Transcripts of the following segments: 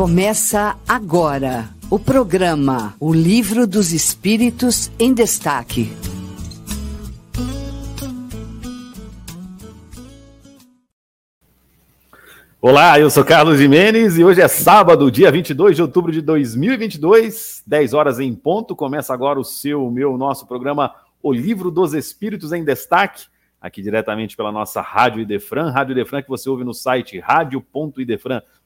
Começa agora o programa O Livro dos Espíritos em Destaque. Olá, eu sou Carlos Jimenez e hoje é sábado, dia 22 de outubro de 2022, 10 horas em ponto. Começa agora o seu, meu, nosso programa O Livro dos Espíritos em Destaque, aqui diretamente pela nossa Rádio Idefran, Rádio Idefran que você ouve no site radio.idefran.com.br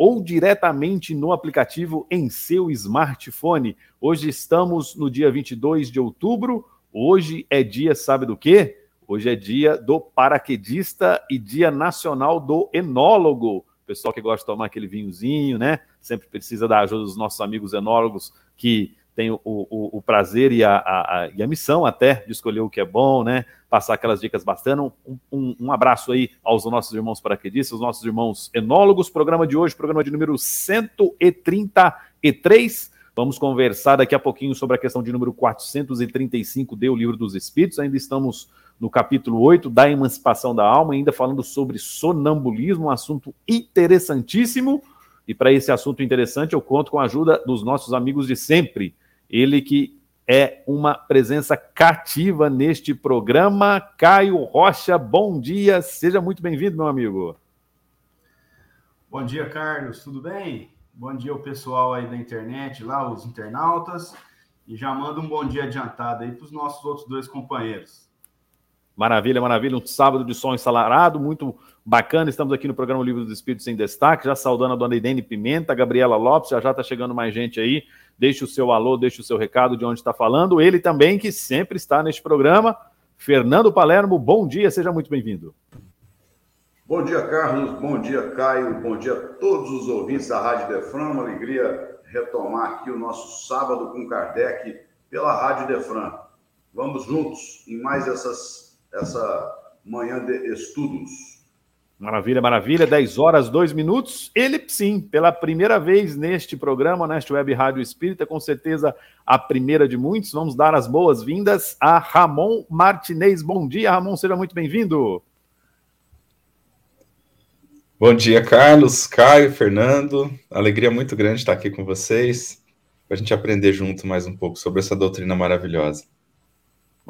ou diretamente no aplicativo em seu smartphone. Hoje estamos no dia 22 de outubro. Hoje é dia, sabe do quê? Hoje é dia do paraquedista e dia nacional do enólogo. Pessoal que gosta de tomar aquele vinhozinho, né? Sempre precisa da ajuda dos nossos amigos enólogos que tem o, o, o prazer e a, a, a, e a, missão até de escolher o que é bom, né? Passar aquelas dicas bastante. Um, um, um abraço aí aos nossos irmãos paraquedistas, os nossos irmãos enólogos. Programa de hoje, programa de número 133. Vamos conversar daqui a pouquinho sobre a questão de número 435 do Livro dos Espíritos. Ainda estamos no capítulo 8 da emancipação da alma, ainda falando sobre sonambulismo, um assunto interessantíssimo. E para esse assunto interessante, eu conto com a ajuda dos nossos amigos de sempre. Ele que é uma presença cativa neste programa. Caio Rocha, bom dia, seja muito bem-vindo, meu amigo. Bom dia, Carlos, tudo bem? Bom dia ao pessoal aí da internet, lá, os internautas. E já manda um bom dia adiantado aí para os nossos outros dois companheiros. Maravilha, maravilha. Um sábado de som ensalarado, muito bacana. Estamos aqui no programa Livro dos Espíritos em Destaque, já saudando a dona Idene Pimenta, a Gabriela Lopes, já já está chegando mais gente aí. Deixe o seu alô, deixe o seu recado de onde está falando. Ele também, que sempre está neste programa, Fernando Palermo. Bom dia, seja muito bem-vindo. Bom dia, Carlos. Bom dia, Caio. Bom dia a todos os ouvintes da Rádio Defran. Uma alegria retomar aqui o nosso sábado com Kardec pela Rádio Defran. Vamos juntos em mais essas essa manhã de estudos. Maravilha, maravilha. 10 horas, 2 minutos. Ele, sim, pela primeira vez neste programa, neste Web Rádio Espírita, com certeza a primeira de muitos. Vamos dar as boas-vindas a Ramon Martinez. Bom dia, Ramon, seja muito bem-vindo. Bom dia, Carlos, Caio, Fernando. Alegria muito grande estar aqui com vocês, para a gente aprender junto mais um pouco sobre essa doutrina maravilhosa.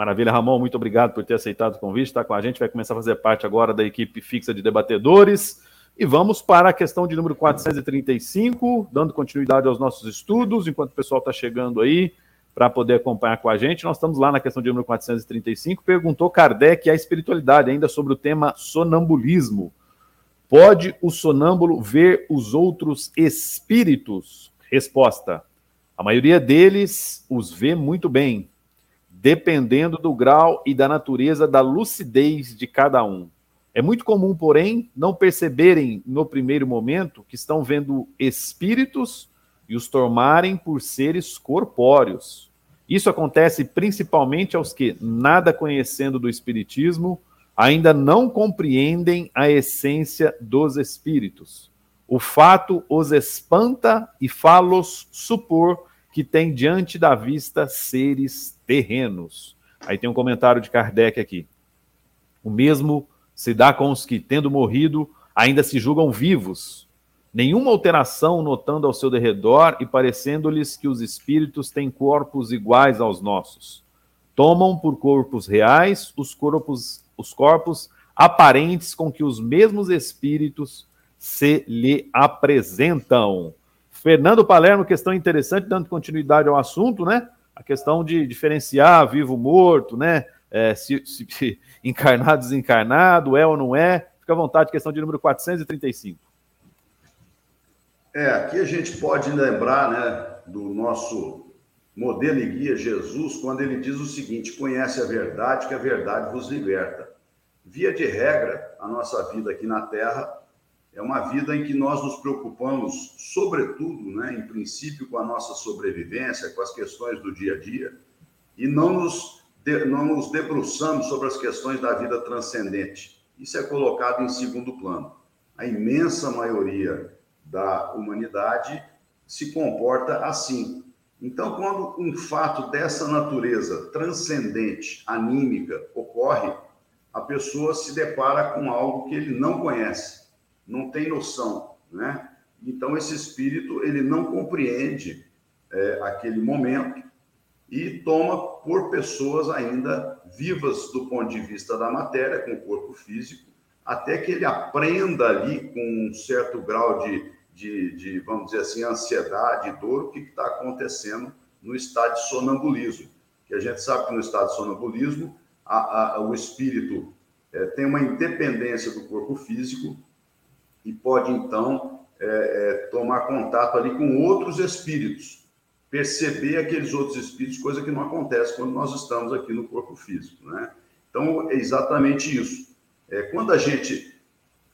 Maravilha, Ramon, muito obrigado por ter aceitado o convite, está com a gente, vai começar a fazer parte agora da equipe fixa de debatedores. E vamos para a questão de número 435, dando continuidade aos nossos estudos, enquanto o pessoal está chegando aí para poder acompanhar com a gente. Nós estamos lá na questão de número 435. Perguntou Kardec a espiritualidade, ainda sobre o tema sonambulismo. Pode o sonâmbulo ver os outros espíritos? Resposta: a maioria deles os vê muito bem, dependendo do grau e da natureza da lucidez de cada um. É muito comum, porém, não perceberem no primeiro momento que estão vendo espíritos e os tomarem por seres corpóreos. Isso acontece principalmente aos que, nada conhecendo do espiritismo, ainda não compreendem a essência dos espíritos. O fato os espanta e fá-los supor que tem diante da vista seres terrenos. Aí tem um comentário de Kardec aqui. O mesmo se dá com os que, tendo morrido, ainda se julgam vivos, nenhuma alteração notando ao seu derredor e parecendo-lhes que os espíritos têm corpos iguais aos nossos. Tomam por corpos reais os corpos, os corpos aparentes com que os mesmos espíritos se lhe apresentam. Fernando Palermo, questão interessante, dando continuidade ao assunto, né? a questão de diferenciar vivo morto, né? É, se, se, encarnado, desencarnado, é ou não é. Fica à vontade, questão de número 435. É, aqui a gente pode lembrar né, do nosso modelo e guia Jesus, quando ele diz o seguinte: conhece a verdade, que a verdade vos liberta. Via de regra, a nossa vida aqui na Terra é uma vida em que nós nos preocupamos, sobretudo, né, em princípio, com a nossa sobrevivência, com as questões do dia a dia, e não nos, de, não nos debruçamos sobre as questões da vida transcendente. Isso é colocado em segundo plano. A imensa maioria da humanidade se comporta assim. Então, quando um fato dessa natureza transcendente, anímica, ocorre, a pessoa se depara com algo que ele não conhece não tem noção, né? Então, esse espírito, ele não compreende é, aquele momento e toma por pessoas ainda vivas do ponto de vista da matéria, com o corpo físico, até que ele aprenda ali com um certo grau de, de, de vamos dizer assim, ansiedade, dor, o que está acontecendo no estado de sonambulismo. Que a gente sabe que no estado de sonambulismo, a, a, o espírito é, tem uma independência do corpo físico e pode, então, é, é, tomar contato ali com outros espíritos, perceber aqueles outros espíritos, coisa que não acontece quando nós estamos aqui no corpo físico, né? Então, é exatamente isso. É, quando a gente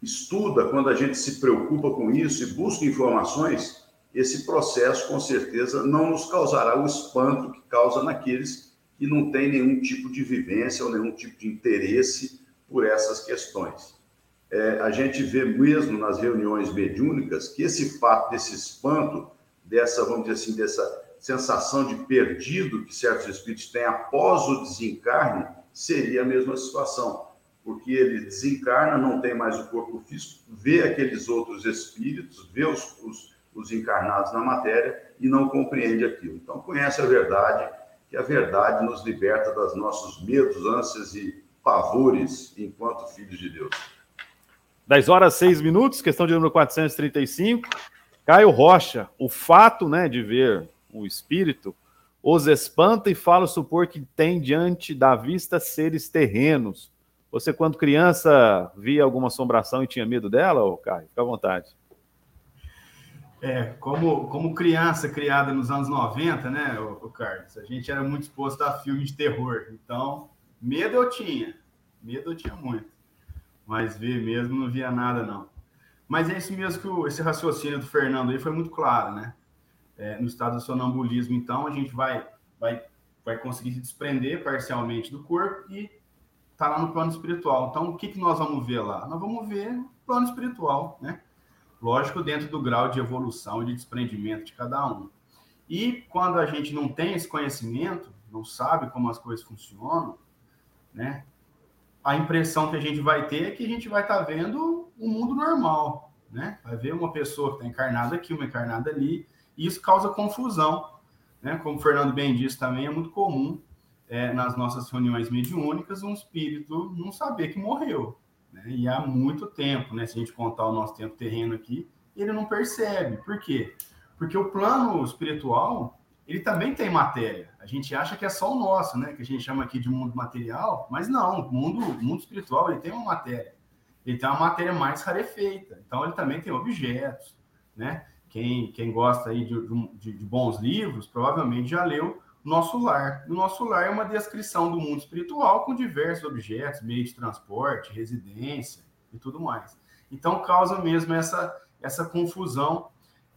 estuda, quando a gente se preocupa com isso e busca informações, esse processo, com certeza, não nos causará o espanto que causa naqueles que não têm nenhum tipo de vivência ou nenhum tipo de interesse por essas questões. É, a gente vê mesmo nas reuniões mediúnicas que esse fato desse espanto, dessa, vamos dizer assim, dessa sensação de perdido que certos espíritos têm após o desencarne, seria a mesma situação, porque ele desencarna, não tem mais o corpo físico, vê aqueles outros espíritos, vê os, os, os encarnados na matéria e não compreende aquilo. Então, conhece a verdade, que a verdade nos liberta dos nossos medos, ânsias e pavores enquanto filhos de Deus. 10 horas 6 minutos, questão de número 435. Caio Rocha, o fato né, de ver o espírito os espanta e fala supor que tem diante da vista seres terrenos. Você, quando criança, via alguma assombração e tinha medo dela, ou Caio? Fica à vontade. É, como, como criança criada nos anos 90, né, o, Carlos, a gente era muito exposto a filmes de terror. Então, medo eu tinha. Medo eu tinha muito. Mas ver mesmo não via nada, não. Mas é isso mesmo que o, esse raciocínio do Fernando aí foi muito claro, né? É, no estado do sonambulismo, então, a gente vai, vai, vai conseguir se desprender parcialmente do corpo e tá lá no plano espiritual. Então, o que, que nós vamos ver lá? Nós vamos ver o plano espiritual, né? Lógico, dentro do grau de evolução e de desprendimento de cada um. E quando a gente não tem esse conhecimento, não sabe como as coisas funcionam, né? A impressão que a gente vai ter é que a gente vai estar tá vendo o um mundo normal, né? Vai ver uma pessoa que está encarnada aqui, uma encarnada ali, e isso causa confusão, né? Como o Fernando bem disse também, é muito comum é, nas nossas reuniões mediúnicas um espírito não saber que morreu, né? E há muito tempo, né? Se a gente contar o nosso tempo terreno aqui, ele não percebe. Por quê? Porque o plano espiritual ele também tem matéria. A gente acha que é só o nosso, né? Que a gente chama aqui de mundo material, mas não, o mundo, mundo espiritual ele tem uma matéria. Ele tem uma matéria mais rarefeita. Então ele também tem objetos, né? Quem, quem gosta aí de, de, de bons livros, provavelmente já leu Nosso Lar. O Nosso Lar é uma descrição do mundo espiritual com diversos objetos, meios de transporte, residência e tudo mais. Então causa mesmo essa, essa confusão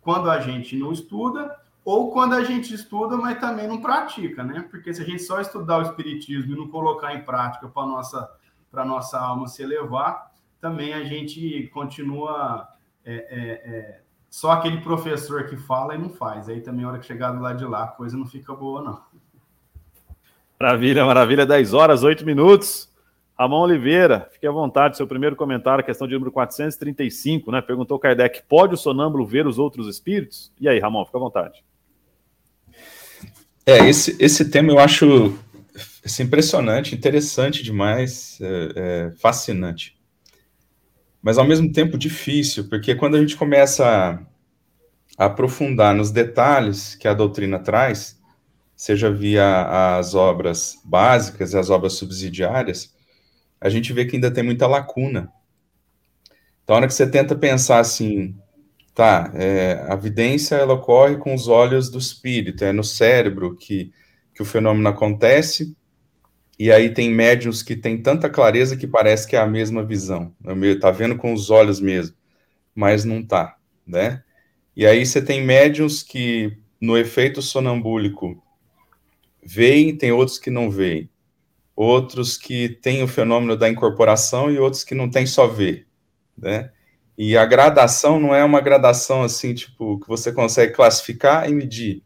quando a gente não estuda ou quando a gente estuda, mas também não pratica, né? Porque se a gente só estudar o espiritismo e não colocar em prática para nossa para nossa alma se elevar, também a gente continua é, é, é, só aquele professor que fala e não faz. Aí também, a hora que chegar do lado de lá, a coisa não fica boa, não. Maravilha, maravilha. 10 horas, 8 minutos. Ramon Oliveira, fique à vontade, seu primeiro comentário, questão de número 435, né? Perguntou Kardec: pode o sonâmbulo ver os outros espíritos? E aí, Ramon, fica à vontade. É, esse, esse tema eu acho assim, impressionante, interessante demais, é, é, fascinante. Mas ao mesmo tempo difícil, porque quando a gente começa a, a aprofundar nos detalhes que a doutrina traz, seja via as obras básicas e as obras subsidiárias, a gente vê que ainda tem muita lacuna. Então, a hora que você tenta pensar assim, Tá, é, a vidência ela ocorre com os olhos do espírito, é no cérebro que, que o fenômeno acontece, e aí tem médiums que têm tanta clareza que parece que é a mesma visão, tá vendo com os olhos mesmo, mas não tá, né? E aí você tem médiums que no efeito sonambúlico veem, tem outros que não veem, outros que têm o fenômeno da incorporação e outros que não têm só ver, né? E a gradação não é uma gradação assim, tipo, que você consegue classificar e medir.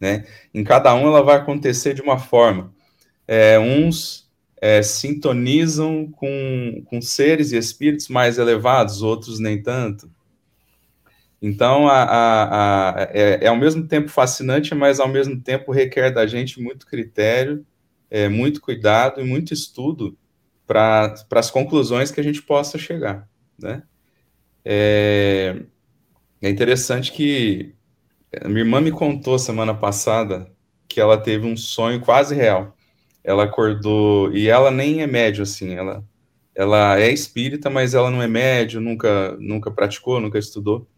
Né? Em cada um ela vai acontecer de uma forma. É, uns é, sintonizam com, com seres e espíritos mais elevados, outros nem tanto. Então, a, a, a, é, é, ao mesmo tempo fascinante, mas ao mesmo tempo requer da gente muito critério, é, muito cuidado e muito estudo para as conclusões que a gente possa chegar, né? É, é interessante que minha irmã me contou semana passada que ela teve um sonho quase real. Ela acordou e ela nem é médio assim, ela ela é espírita, mas ela não é médio, nunca nunca praticou, nunca estudou.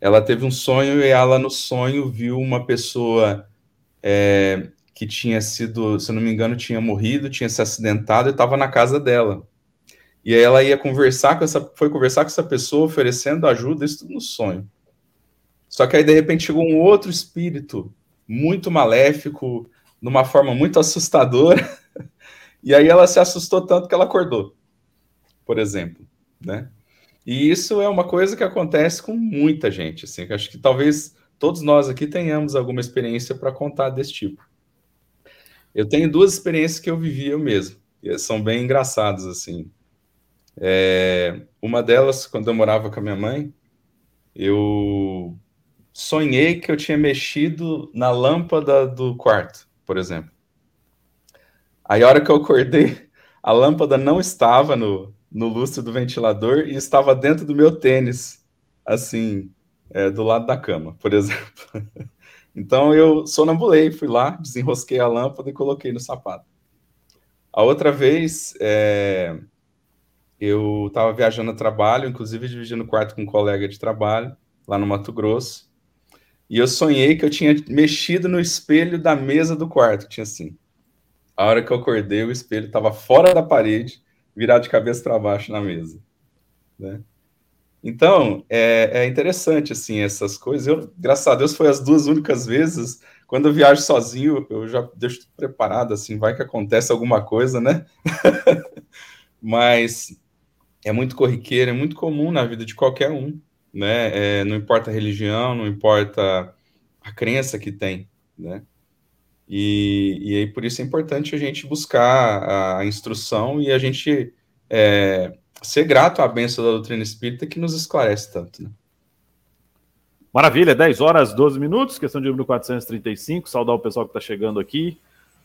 Ela teve um sonho e ela no sonho viu uma pessoa é, que tinha sido, se não me engano, tinha morrido, tinha se acidentado e estava na casa dela. E aí ela ia conversar com essa, foi conversar com essa pessoa, oferecendo ajuda, isso tudo no sonho. Só que aí, de repente, chegou um outro espírito, muito maléfico, numa forma muito assustadora, e aí ela se assustou tanto que ela acordou, por exemplo, né? E isso é uma coisa que acontece com muita gente, assim, acho que talvez todos nós aqui tenhamos alguma experiência para contar desse tipo. Eu tenho duas experiências que eu vivi eu mesmo, e são bem engraçadas, assim. É, uma delas, quando eu morava com a minha mãe, eu sonhei que eu tinha mexido na lâmpada do quarto, por exemplo. Aí, a hora que eu acordei, a lâmpada não estava no, no lustre do ventilador e estava dentro do meu tênis, assim, é, do lado da cama, por exemplo. Então eu sonambulei, fui lá, desenrosquei a lâmpada e coloquei no sapato. A outra vez, é, eu estava viajando a trabalho, inclusive dividindo quarto com um colega de trabalho, lá no Mato Grosso, e eu sonhei que eu tinha mexido no espelho da mesa do quarto, tinha assim. A hora que eu acordei, o espelho estava fora da parede, virado de cabeça para baixo na mesa. Né? Então, é, é, interessante, assim, essas coisas. Eu, graças a Deus, foi as duas únicas vezes. Quando eu viajo sozinho, eu já deixo preparado, assim, vai que acontece alguma coisa, né? Mas é muito corriqueiro, é muito comum na vida de qualquer um, né? É, não importa a religião, não importa a crença que tem, né? E, e aí, por isso é importante a gente buscar a, instrução e a gente é, ser grato à bênção da doutrina espírita que nos esclarece tanto. Né? Maravilha, 10 horas 12 minutos, questão de número 435. Saudar o pessoal que está chegando aqui.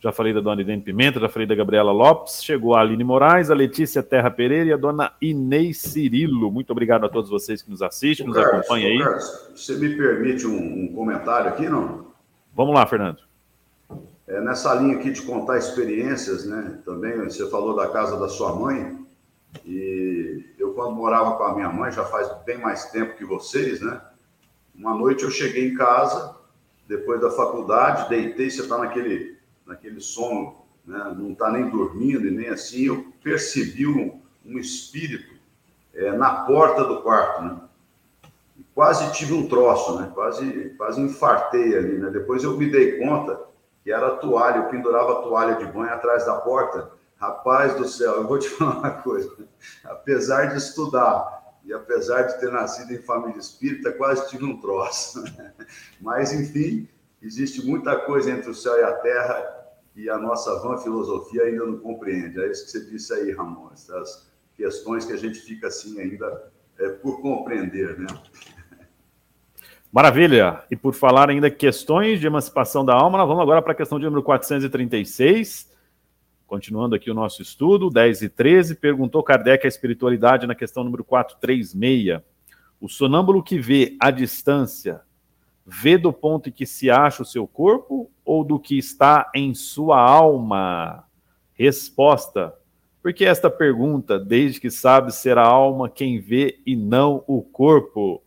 Já falei da dona Idene Pimenta, já falei da Gabriela Lopes. Chegou a Aline Moraes, a Letícia Terra Pereira e a dona Inês Cirilo. Muito obrigado a todos vocês que nos assistem, nos Carlos, acompanham aí. Carlos, você me permite um, um, comentário aqui, não? Vamos lá, Fernando. É, nessa linha aqui de contar experiências, né? Também você falou da casa da sua mãe. E eu, quando morava com a minha mãe, já faz bem mais tempo que vocês, né? Uma noite eu cheguei em casa, depois da faculdade, deitei, você está naquele, naquele sono, né? não está nem dormindo e nem assim. Eu percebi um, um espírito é, na porta do quarto, né? quase tive um troço, né? Quase, quase infartei ali, né? Depois eu me dei conta que era a toalha, eu pendurava a toalha de banho atrás da porta Rapaz do céu, eu vou te falar uma coisa. Apesar de estudar e apesar de ter nascido em família espírita, quase tive um troço. Mas, enfim, existe muita coisa entre o céu e a terra e a nossa vã filosofia ainda não compreende. É isso que você disse aí, Ramon, essas questões que a gente fica assim ainda é, por compreender, né? Maravilha! E por falar ainda questões de emancipação da alma, nós vamos agora para a questão de número 436 Continuando aqui o nosso estudo, 10 e 13, perguntou Kardec a espiritualidade na questão número 436. O sonâmbulo que vê a distância, vê do ponto em que se acha o seu corpo ou do que está em sua alma? Resposta: porque esta pergunta, desde que sabe ser a alma quem vê e não o corpo?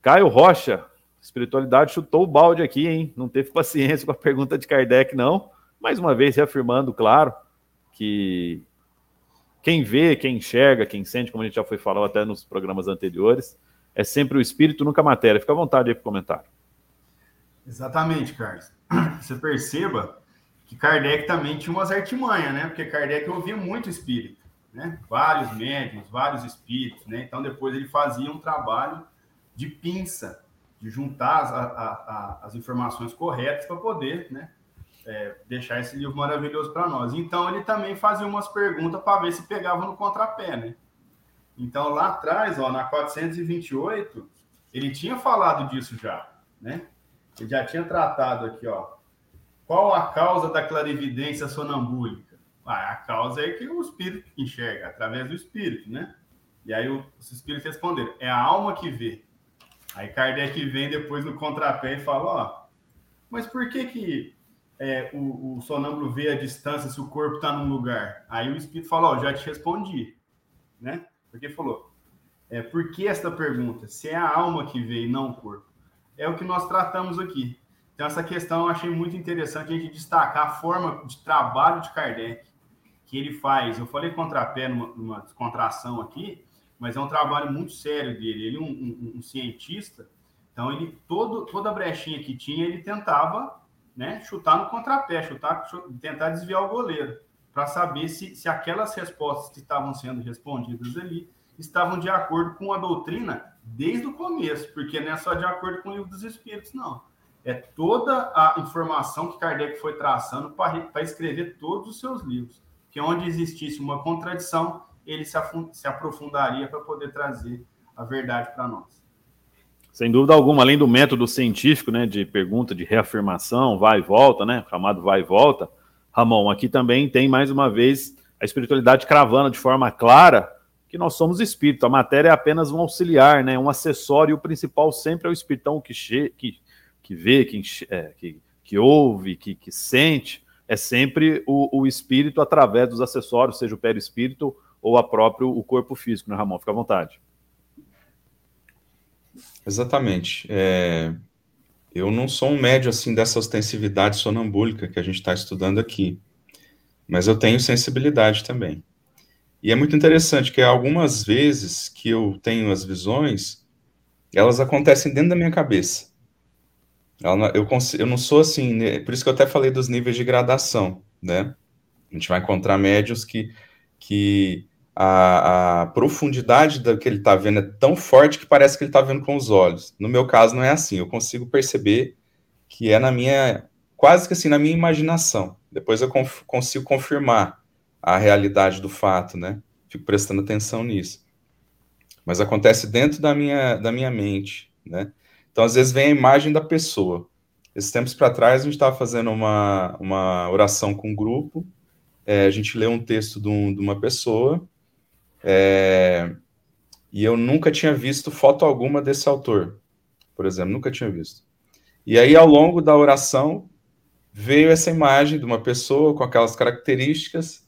Caio Rocha, espiritualidade chutou o balde aqui, hein? Não teve paciência com a pergunta de Kardec, não mais uma vez reafirmando, claro, que quem vê, quem enxerga, quem sente, como a gente já foi falando até nos programas anteriores, é sempre o espírito, nunca a matéria. Fica à vontade aí para comentário. Exatamente, Carlos. Você perceba que Kardec também tinha umas artimanhas, né? Porque Kardec ouvia muito espírito, né? Vários médiums, vários espíritos, né? Então depois ele fazia um trabalho de pinça, de juntar as, a, a, as informações corretas para poder, né? é, deixar esse livro maravilhoso para nós. Então, ele também fazia umas perguntas para ver se pegava no contrapé, né? Então, lá atrás, ó, na 428, ele tinha falado disso já, né? Ele já tinha tratado aqui, ó. Qual a causa da clarividência sonambúlica? Ah, a causa é que o espírito enxerga, através do espírito, né? E aí os espíritos responderam: é a alma que vê. Aí Kardec vem depois no contrapé e fala: ó, mas por que que é, o, o sonâmbulo vê a distância se o corpo está num lugar? Aí o espírito fala: ó, já te respondi, né? Porque falou: é, por que esta pergunta? Se é a alma que vê e não o corpo? É o que nós tratamos aqui. Então, essa questão eu achei muito interessante a gente destacar a forma de trabalho de Kardec que ele faz. Eu falei contrapé numa, numa descontração aqui, mas é um trabalho muito sério dele. Ele é um, um, um, cientista, então ele todo, toda a brechinha que tinha ele tentava né, chutar no contrapé, chutar, tentar desviar o goleiro para saber se, se aquelas respostas que estavam sendo respondidas ali estavam de acordo com a doutrina desde o começo, porque não é só de acordo com o livro dos Espíritos, não. É toda a informação que Kardec foi traçando para escrever todos os seus livros. Que onde existisse uma contradição, ele se, se aprofundaria para poder trazer a verdade para nós. Sem dúvida alguma, além do método científico, né, de pergunta, de reafirmação, vai e volta, né, chamado vai e volta, Ramon, aqui também tem mais uma vez a espiritualidade cravando de forma clara que nós somos espírito, a matéria é apenas um auxiliar, né, um acessório, e o principal sempre é o espiritão que, che que, que vê, que, é, que, que ouve, que, que sente, é sempre o, o espírito através dos acessórios, seja o perispírito ou a próprio o corpo físico, né, Ramon? Fica à vontade. Exatamente. É, eu não sou um médio assim dessa ostensividade sonambúlica que a gente está estudando aqui, mas eu tenho sensibilidade também. E é muito interessante que algumas vezes que eu tenho as visões, elas acontecem dentro da minha cabeça. Eu, eu não sou assim, né? por isso que eu até falei dos níveis de gradação, né? A gente vai encontrar médios que, que a, a profundidade do que ele está vendo é tão forte que parece que ele está vendo com os olhos. No meu caso, não é assim. Eu consigo perceber que é na minha, quase que assim, na minha imaginação. Depois eu conf, consigo confirmar a realidade do fato, né? Fico prestando atenção nisso. Mas acontece dentro da minha, da minha mente, né? Então, às vezes, vem a imagem da pessoa. Esses tempos para trás, a gente estava fazendo uma, uma oração com um grupo, é, a gente leu um texto de, um, de uma pessoa, é, e eu nunca tinha visto foto alguma desse autor, por exemplo, nunca tinha visto. E aí, ao longo da oração, veio essa imagem de uma pessoa com aquelas características,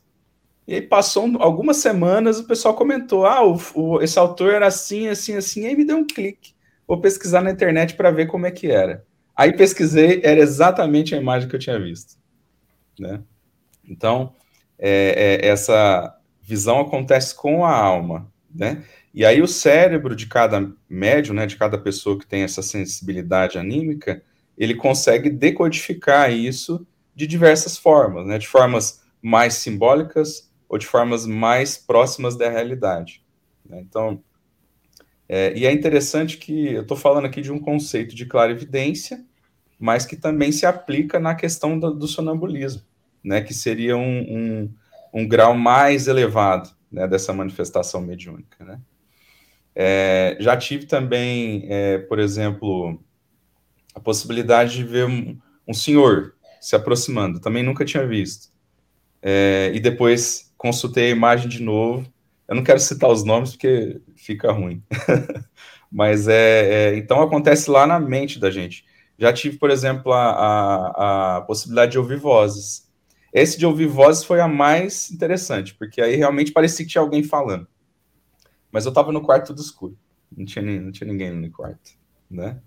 e aí passou algumas semanas, o pessoal comentou: ah, o, o, esse autor era assim, assim, assim, e aí me deu um clique. Vou pesquisar na internet para ver como é que era. Aí pesquisei, era exatamente a imagem que eu tinha visto. Né? Então, é, é, essa visão acontece com a alma, né? E aí o cérebro de cada médium, né, de cada pessoa que tem essa sensibilidade anímica, ele consegue decodificar isso de diversas formas, né? De formas mais simbólicas ou de formas mais próximas da realidade. Né? Então, é, e é interessante que eu estou falando aqui de um conceito de clarividência, mas que também se aplica na questão do, do sonambulismo, né? Que seria um, um um grau mais elevado né, dessa manifestação mediúnica. Né? É, já tive também, é, por exemplo, a possibilidade de ver um, um, senhor se aproximando, também nunca tinha visto. É, e depois consultei a imagem de novo. Eu não quero citar os nomes porque fica ruim. Mas é, é, então acontece lá na mente da gente. Já tive, por exemplo, a, a, a possibilidade de ouvir vozes. Esse de ouvir vozes foi a mais interessante, porque aí realmente parecia que tinha alguém falando. Mas eu estava no quarto tudo escuro. Não tinha, não tinha ninguém no quarto, né?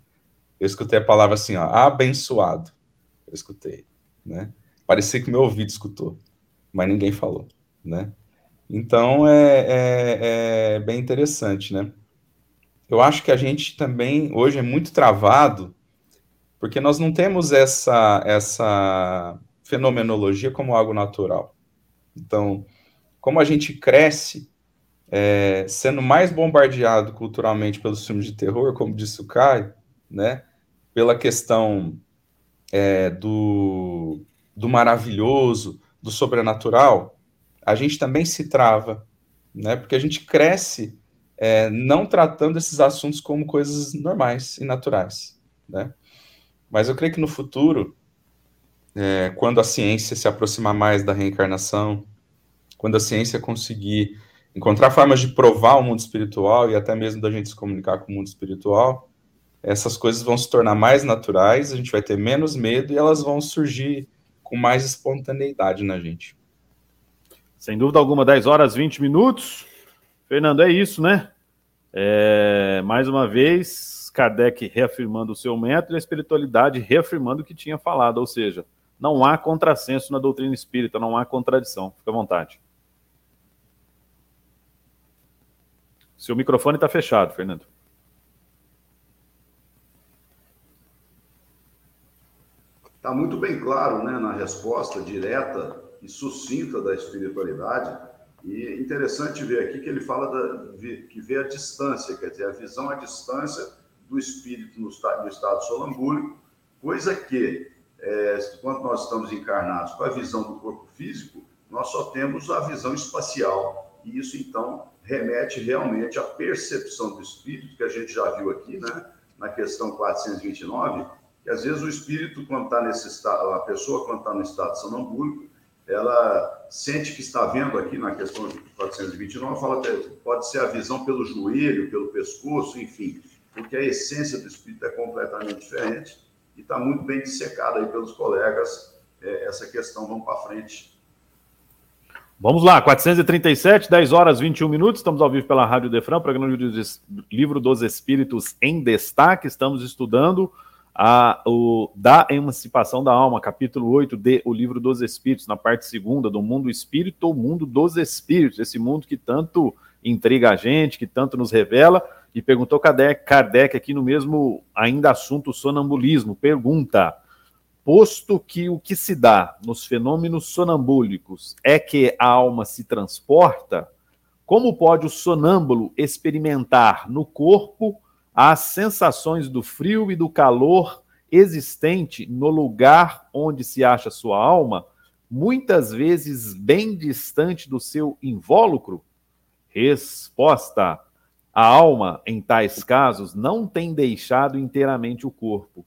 Eu escutei a palavra assim, ó, abençoado. Eu escutei, né? Parecia que meu ouvido escutou, mas ninguém falou, né? Então é, é, é bem interessante, né? Eu acho que a gente também hoje é muito travado porque nós não temos essa essa fenomenologia como algo natural. Então, como a gente cresce é, sendo mais bombardeado culturalmente pelos filmes de terror, como disse o Caio, né, pela questão é, do, do maravilhoso, do sobrenatural, a gente também se trava, né, porque a gente cresce é, não tratando esses assuntos como coisas normais e naturais, né? Mas eu creio que no futuro, é, quando a ciência se aproximar mais da reencarnação, quando a ciência conseguir encontrar formas de provar o mundo espiritual e até mesmo da gente se comunicar com o mundo espiritual, essas coisas vão se tornar mais naturais, a gente vai ter menos medo e elas vão surgir com mais espontaneidade na gente. Sem dúvida alguma, 10 horas 20 minutos. Fernando, é isso, né? É, mais uma vez, Kardec reafirmando o seu método e a espiritualidade reafirmando o que tinha falado, ou seja, não há contrassenso na doutrina espírita, não há contradição. Fica à vontade. Seu microfone está fechado, Fernando. Está muito bem claro né, na resposta direta e sucinta da espiritualidade. E interessante ver aqui que ele fala da, que vê a distância, quer dizer, a visão à distância do espírito no estado, no estado sonambúlico, coisa que, é, quando nós estamos encarnados com a visão do corpo físico, nós só temos a visão espacial. E isso, então, remete realmente à percepção do espírito, que a gente já viu aqui, né, na questão 429, que às vezes o espírito, quando está nesse estado, a pessoa, quando está no estado sonambúlico, ela sente que está vendo aqui na questão 429, fala até, pode ser a visão pelo joelho, pelo pescoço, enfim, porque a essência do espírito é completamente diferente e está muito bem dissecada aí pelos colegas é, essa questão. Vamos para frente. Vamos lá, 437, 10 horas 21 minutos. Estamos ao vivo pela Rádio Defran, programa do Livro dos Espíritos em Destaque. Estamos estudando a, o, da emancipação da alma, capítulo 8 de O Livro dos Espíritos, na parte segunda, do mundo espírito ou mundo dos espíritos, esse mundo que tanto intriga a gente, que tanto nos revela. E perguntou Kardec, Kardec aqui no mesmo ainda assunto sonambulismo. Pergunta: posto que o que se dá nos fenômenos sonambúlicos é que a alma se transporta, como pode o sonâmbulo experimentar no corpo as sensações do frio e do calor existente no lugar onde se acha sua alma, muitas vezes bem distante do seu invólucro? Resposta: a alma, em tais casos, não tem deixado inteiramente o corpo.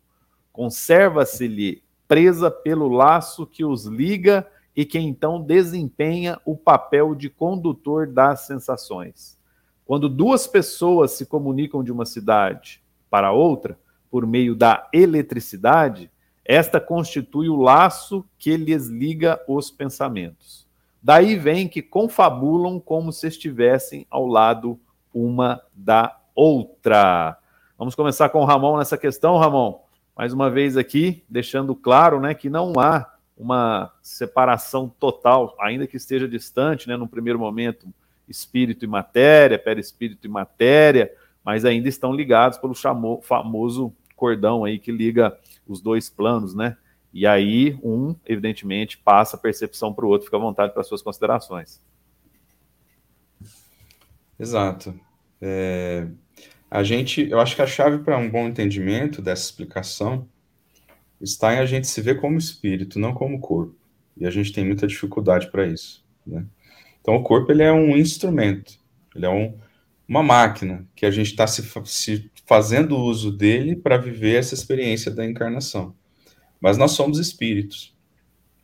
Conserva-se-lhe presa pelo laço que os liga e que então desempenha o papel de condutor das sensações. Quando duas pessoas se comunicam de uma cidade para outra por meio da eletricidade, esta constitui o laço que lhes liga os pensamentos. Daí vem que confabulam como se estivessem ao lado uma da outra. Vamos começar com o Ramon nessa questão, Ramon mais uma vez aqui, deixando claro né, que não há uma separação total, ainda que esteja distante, né, no primeiro momento, espírito e matéria, perispírito e matéria, mas ainda estão ligados pelo famoso cordão aí que liga os dois planos, né? E aí um, evidentemente, passa a percepção para o outro, fica à vontade para suas considerações. Exato. É, a gente, eu acho que a chave para um bom entendimento dessa explicação está em a gente se ver como espírito, não como corpo. E a gente tem muita dificuldade para isso. Né? Então, o corpo ele é um instrumento, ele é um, uma máquina que a gente está se, se fazendo uso dele para viver essa experiência da encarnação. Mas nós somos espíritos.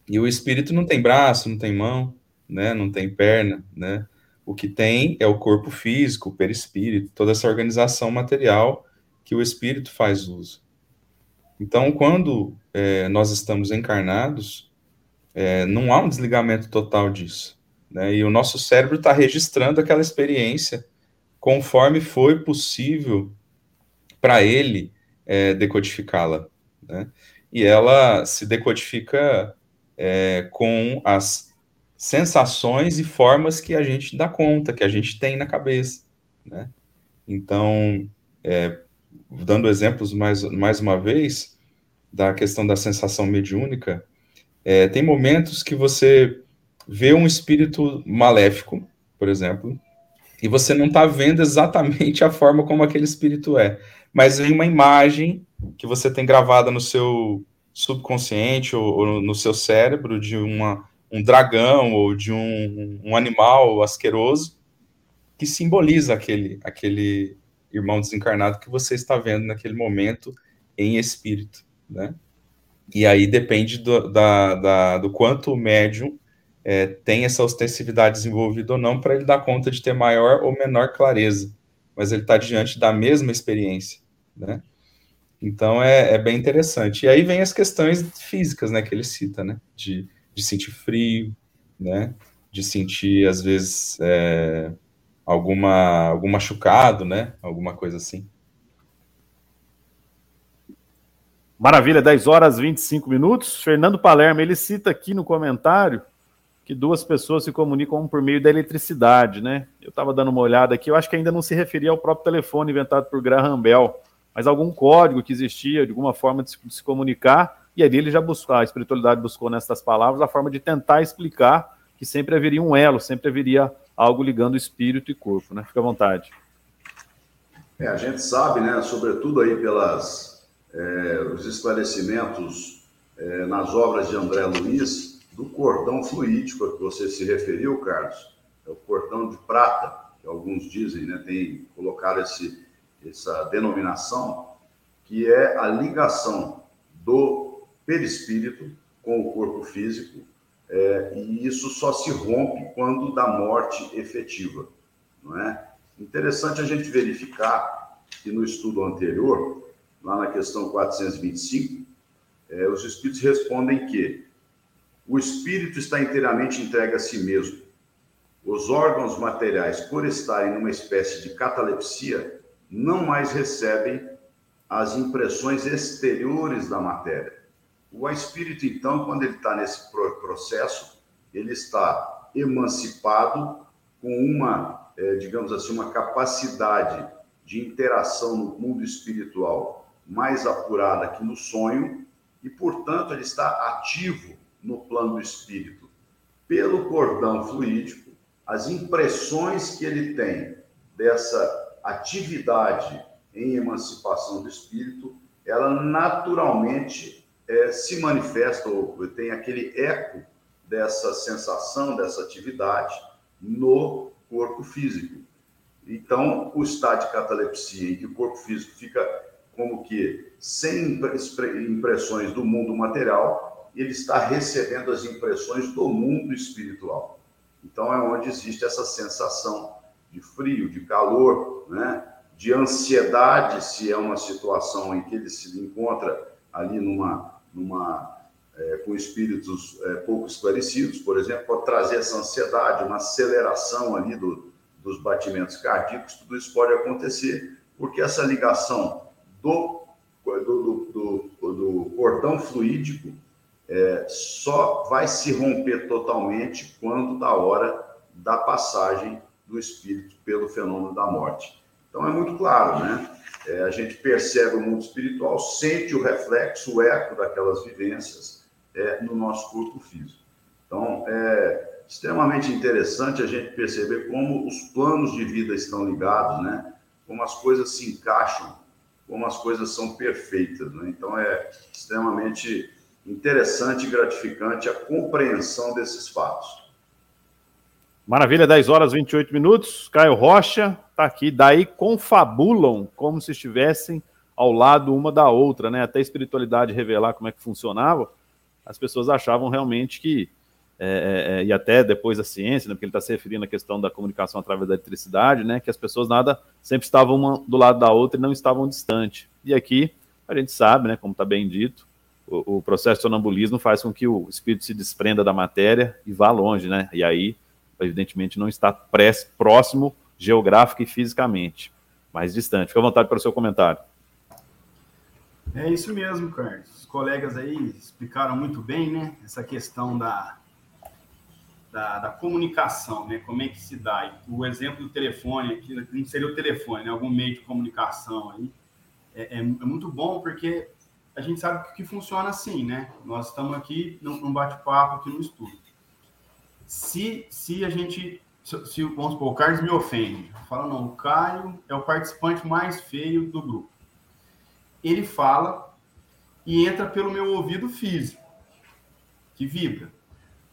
E o espírito não tem braço, não tem mão, né? não tem perna, né? O que tem é o corpo físico, o perispírito, toda essa organização material que o espírito faz uso. Então, quando é, nós estamos encarnados, é, não há um desligamento total disso. Né? E o nosso cérebro está registrando aquela experiência conforme foi possível para ele é, decodificá-la. Né? E ela se decodifica é, com as sensações e formas que a gente dá conta, que a gente tem na cabeça, né? Então, é, dando exemplos mais, mais uma vez da questão da sensação mediúnica, é, tem momentos que você vê um espírito maléfico, por exemplo, e você não está vendo exatamente a forma como aquele espírito é, mas vem uma imagem que você tem gravada no seu subconsciente ou, ou no seu cérebro de uma um dragão ou de um, um animal asqueroso, que simboliza aquele, aquele irmão desencarnado que você está vendo naquele momento em espírito, né? E aí depende do, da, da, do quanto o médium é, tem essa ostensividade desenvolvida ou não para ele dar conta de ter maior ou menor clareza, mas ele está diante da mesma experiência, né? Então é, é, bem interessante. E aí vem as questões físicas, né, que ele cita, né, de, de sentir frio, né, de sentir às vezes é, alguma algum machucado, né, alguma coisa assim. Maravilha, 10 horas 25 minutos. Fernando Palermo, ele cita aqui no comentário que duas pessoas se comunicam por meio da eletricidade, né? Eu estava dando uma olhada aqui, eu acho que ainda não se referia ao próprio telefone inventado por Graham Bell, mas algum código que existia, de alguma forma de se, de se comunicar, e ali ele já buscou, a espiritualidade buscou nessas palavras a forma de tentar explicar que sempre haveria um elo, sempre haveria algo ligando espírito e corpo, né? Fica à vontade. É, a gente sabe, né, sobretudo aí pelas é, os esclarecimentos é, nas obras de André Luiz do cordão fluídico a que você se referiu, Carlos. É o cordão de prata, que alguns dizem, né, tem colocado esse, essa denominação, que é a ligação do perispírito com o corpo físico, é, e isso só se rompe quando da morte efetiva, não é? Interessante a gente verificar que no estudo anterior lá na questão 425, é, os espíritos respondem que o espírito está inteiramente entregue a si mesmo. Os órgãos materiais, por estarem numa espécie de catalepsia, não mais recebem as impressões exteriores da matéria. O espírito, então, quando ele está nesse processo, ele está emancipado com uma, é, digamos assim, uma capacidade de interação no mundo espiritual mais apurada que no sonho e, portanto, ele está ativo no plano do espírito. Pelo cordão fluídico, as impressões que ele tem dessa atividade em emancipação do espírito, ela naturalmente é, se manifesta ou tem aquele eco dessa sensação, dessa atividade no corpo físico. Então, o estado de catalepsia, em que o corpo físico fica como que sem impressões do mundo material, ele está recebendo as impressões do mundo espiritual. Então é onde existe essa sensação de frio, de calor, né? de ansiedade, se é uma situação em que ele se encontra ali numa, numa é, com espíritos é, pouco esclarecidos, por exemplo, pode trazer essa ansiedade, uma aceleração ali do, dos batimentos cardíacos, tudo isso pode acontecer, porque essa ligação do, do, do, do cordão fluídico é, só vai se romper totalmente quando da hora da passagem do espírito pelo fenômeno da morte. Então é muito claro, né? É, a gente percebe o mundo espiritual, sente o reflexo, o eco daquelas vivências é, no nosso corpo físico. Então é extremamente interessante a gente perceber como os planos de vida estão ligados, né? Como as coisas se encaixam como as coisas são perfeitas. Né? Então, é extremamente interessante e gratificante a compreensão desses fatos. Maravilha, 10 horas e 28 minutos. Caio Rocha está aqui. Daí confabulam como se estivessem ao lado uma da outra, né? Até a espiritualidade revelar como é que funcionava, as pessoas achavam realmente que é, é, é, e até depois a ciência, né, porque ele está se referindo à questão da comunicação através da eletricidade, né, que as pessoas nada sempre estavam uma do lado da outra e não estavam distante. E aqui a gente sabe, né, como está bem dito, o, o, processo de sonambulismo faz com que o espírito se desprenda da matéria e vá longe, né? E aí, evidentemente, não está pré, próximo geográfica e fisicamente, mais distante. Fique à vontade para o seu comentário. É isso mesmo, Carlos. Os colegas aí explicaram muito bem, né? Essa questão da, da, da, comunicação, né? Como é que se dá? O exemplo do telefone aqui, não seria o telefone, né? Algum meio de comunicação aí. É, é, é, muito bom porque a gente sabe que funciona assim, né? Nós estamos aqui num, bate-papo aqui no estudo. Se, se a gente, se, se, vamos supor, o Carlos me ofende, fala, não, o Caio é o participante mais feio do grupo. Ele fala e entra pelo meu ouvido físico, que vibra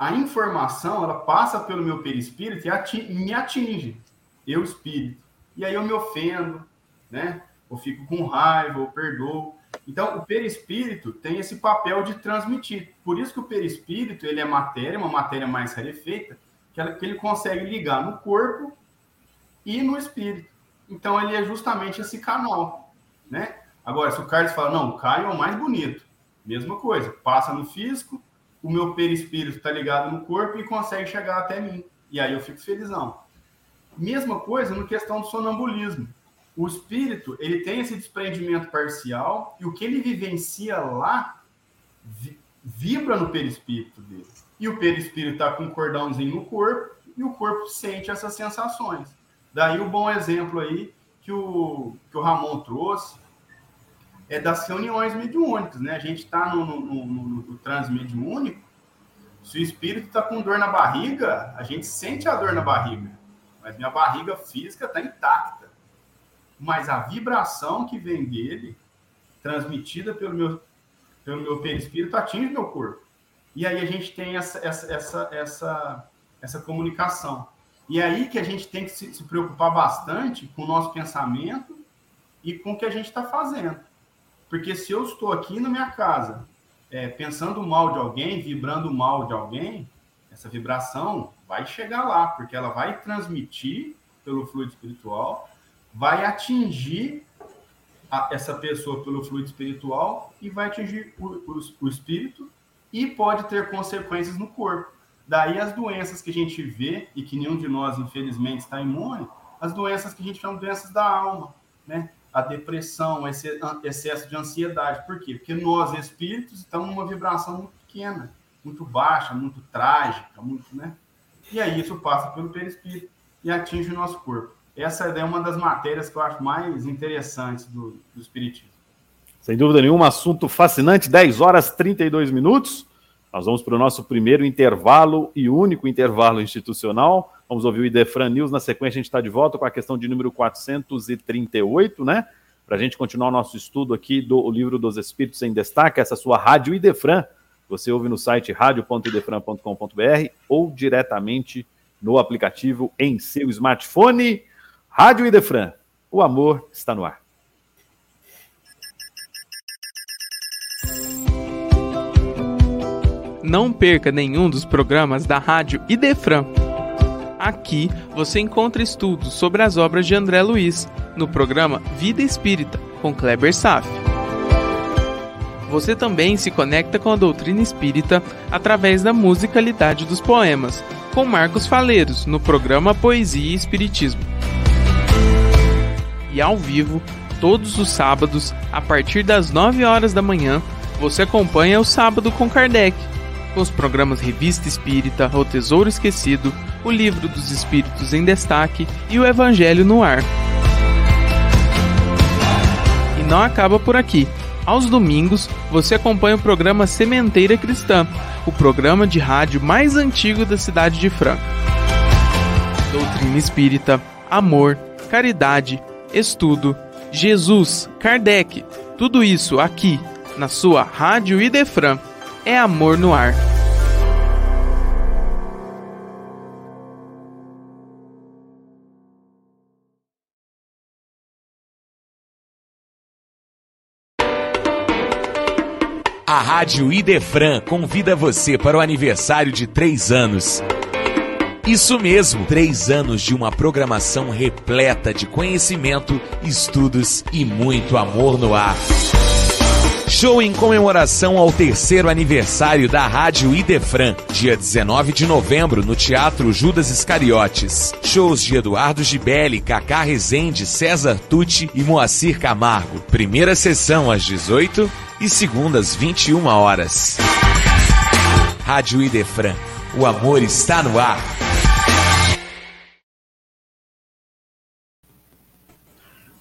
a informação ela passa pelo meu perispírito e me atinge. eu espírito. E aí eu me ofendo, né? Ou fico com raiva, ou perdoo. Então, o perispírito tem esse papel de transmitir. Por isso que o perispírito, ele é matéria, uma matéria mais rarefeita, que ele consegue ligar no corpo e no espírito. Então, ele é justamente esse canal, né? Agora, se o Carlos fala, não, o Caio é o mais bonito, mesma coisa, passa no físico, o meu perispírito está ligado no corpo e consegue chegar até mim. E aí eu fico felizão. Mesma coisa no questão do sonambulismo. O espírito, ele tem esse desprendimento parcial e o que ele vivencia lá vibra no perispírito dele. E o perispírito está com um cordãozinho no corpo e o corpo sente essas sensações. Daí o bom exemplo aí que o, que o Ramon trouxe é das reuniões mediúnicas, né? A gente está no, no, no, no transmediúnico, se o espírito está com dor na barriga, a gente sente a dor na barriga, mas minha barriga física está intacta. Mas a vibração que vem dele, transmitida pelo meu, pelo meu perispírito, atinge meu corpo. E aí a gente tem essa, essa, essa, essa, essa comunicação. E é aí que a gente tem que se, se preocupar bastante com o nosso pensamento e com o que a gente está fazendo. Porque se eu estou aqui na minha casa, é, pensando mal de alguém, vibrando mal de alguém, essa vibração vai chegar lá, porque ela vai transmitir pelo fluido espiritual, vai atingir a, essa pessoa pelo fluido espiritual e vai atingir o, o, o espírito e pode ter consequências no corpo. Daí as doenças que a gente vê e que nenhum de nós, infelizmente, está imune, as doenças que a gente chama doenças da alma, né? A depressão, esse excesso de ansiedade. Por quê? Porque nós, espíritos, estamos numa vibração muito pequena, muito baixa, muito trágica, muito, né? E aí isso passa pelo perispírito e atinge o nosso corpo. Essa é uma das matérias que eu acho mais interessantes do, do Espiritismo. Sem dúvida nenhuma, assunto fascinante, 10 horas 32 minutos. Nós vamos para o nosso primeiro intervalo e único intervalo institucional. Vamos ouvir o Idefran News. Na sequência, a gente está de volta com a questão de número 438, né? Para a gente continuar o nosso estudo aqui do livro dos Espíritos em Destaque, essa sua Rádio Idefran. Você ouve no site radio.idefran.com.br ou diretamente no aplicativo em seu smartphone. Rádio Idefran, o amor está no ar. Não perca nenhum dos programas da Rádio Idefran. Aqui você encontra estudos sobre as obras de André Luiz, no programa Vida Espírita, com Kleber Saf. Você também se conecta com a doutrina espírita através da musicalidade dos poemas, com Marcos Faleiros, no programa Poesia e Espiritismo. E ao vivo, todos os sábados, a partir das 9 horas da manhã, você acompanha o Sábado com Kardec com os programas Revista Espírita, O Tesouro Esquecido, O Livro dos Espíritos em Destaque e o Evangelho no Ar. E não acaba por aqui. Aos domingos, você acompanha o programa Sementeira Cristã, o programa de rádio mais antigo da cidade de Franca. Doutrina espírita, amor, caridade, estudo, Jesus, Kardec, tudo isso aqui, na sua Rádio Idefran é Amor no Ar. A Rádio Idefran convida você para o aniversário de três anos. Isso mesmo, três anos de uma programação repleta de conhecimento, estudos e muito amor no ar. Show em comemoração ao terceiro aniversário da Rádio Idefran, dia 19 de novembro, no Teatro Judas Iscariotes. Shows de Eduardo Gibelli, Cacá Rezende, César Tucci e Moacir Camargo. Primeira sessão às 18 e segunda às 21 horas. Rádio Idefran, o amor está no ar.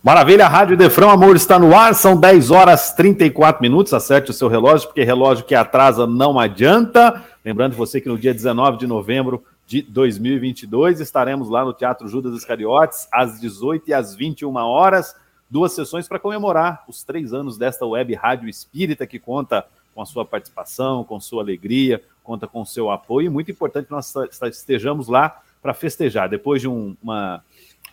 Maravilha, Rádio Defrão, amor está no ar, são 10 horas 34 minutos, acerte o seu relógio, porque relógio que atrasa não adianta. Lembrando você que no dia 19 de novembro de 2022 estaremos lá no Teatro Judas Iscariotes, às 18 e às 21 horas, duas sessões para comemorar os três anos desta web rádio espírita que conta com a sua participação, com sua alegria, conta com o seu apoio, e muito importante que nós estejamos lá para festejar. Depois de um, uma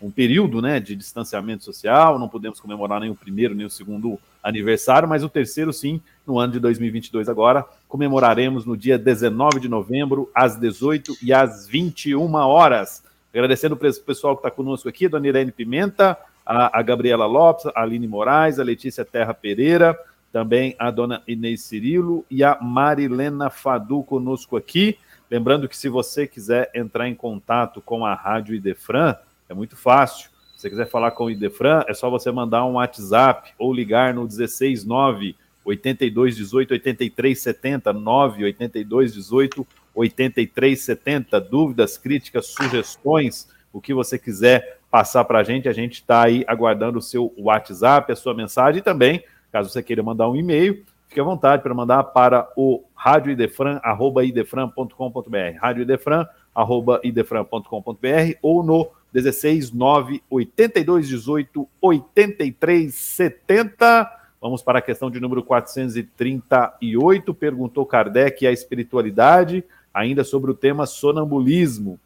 um período né, de distanciamento social, não podemos comemorar nem o primeiro nem o segundo aniversário, mas o terceiro sim, no ano de 2022 agora, comemoraremos no dia 19 de novembro, às 18 e às 21 horas. Agradecendo o pessoal que está conosco aqui, Dona Irene Pimenta, a, a, Gabriela Lopes, a Aline Moraes, a Letícia Terra Pereira, também a Dona Inês Cirilo e a Marilena Fadu conosco aqui. Lembrando que se você quiser entrar em contato com a Rádio Idefran, é muito fácil. Se você quiser falar com o Idefran, é só você mandar um WhatsApp ou ligar no 169 8218 8370 98218 8370. Dúvidas, críticas, sugestões, o que você quiser passar para a gente, a gente está aí aguardando o seu WhatsApp, a sua mensagem e também, caso você queira mandar um e-mail, fique à vontade para mandar para o radioidefran.com.br, radioidefran.com.br ou no 16 9 82 18 83 70. Vamos para a questão de número 438. Perguntou Kardec a espiritualidade, ainda sobre o tema sonambulismo.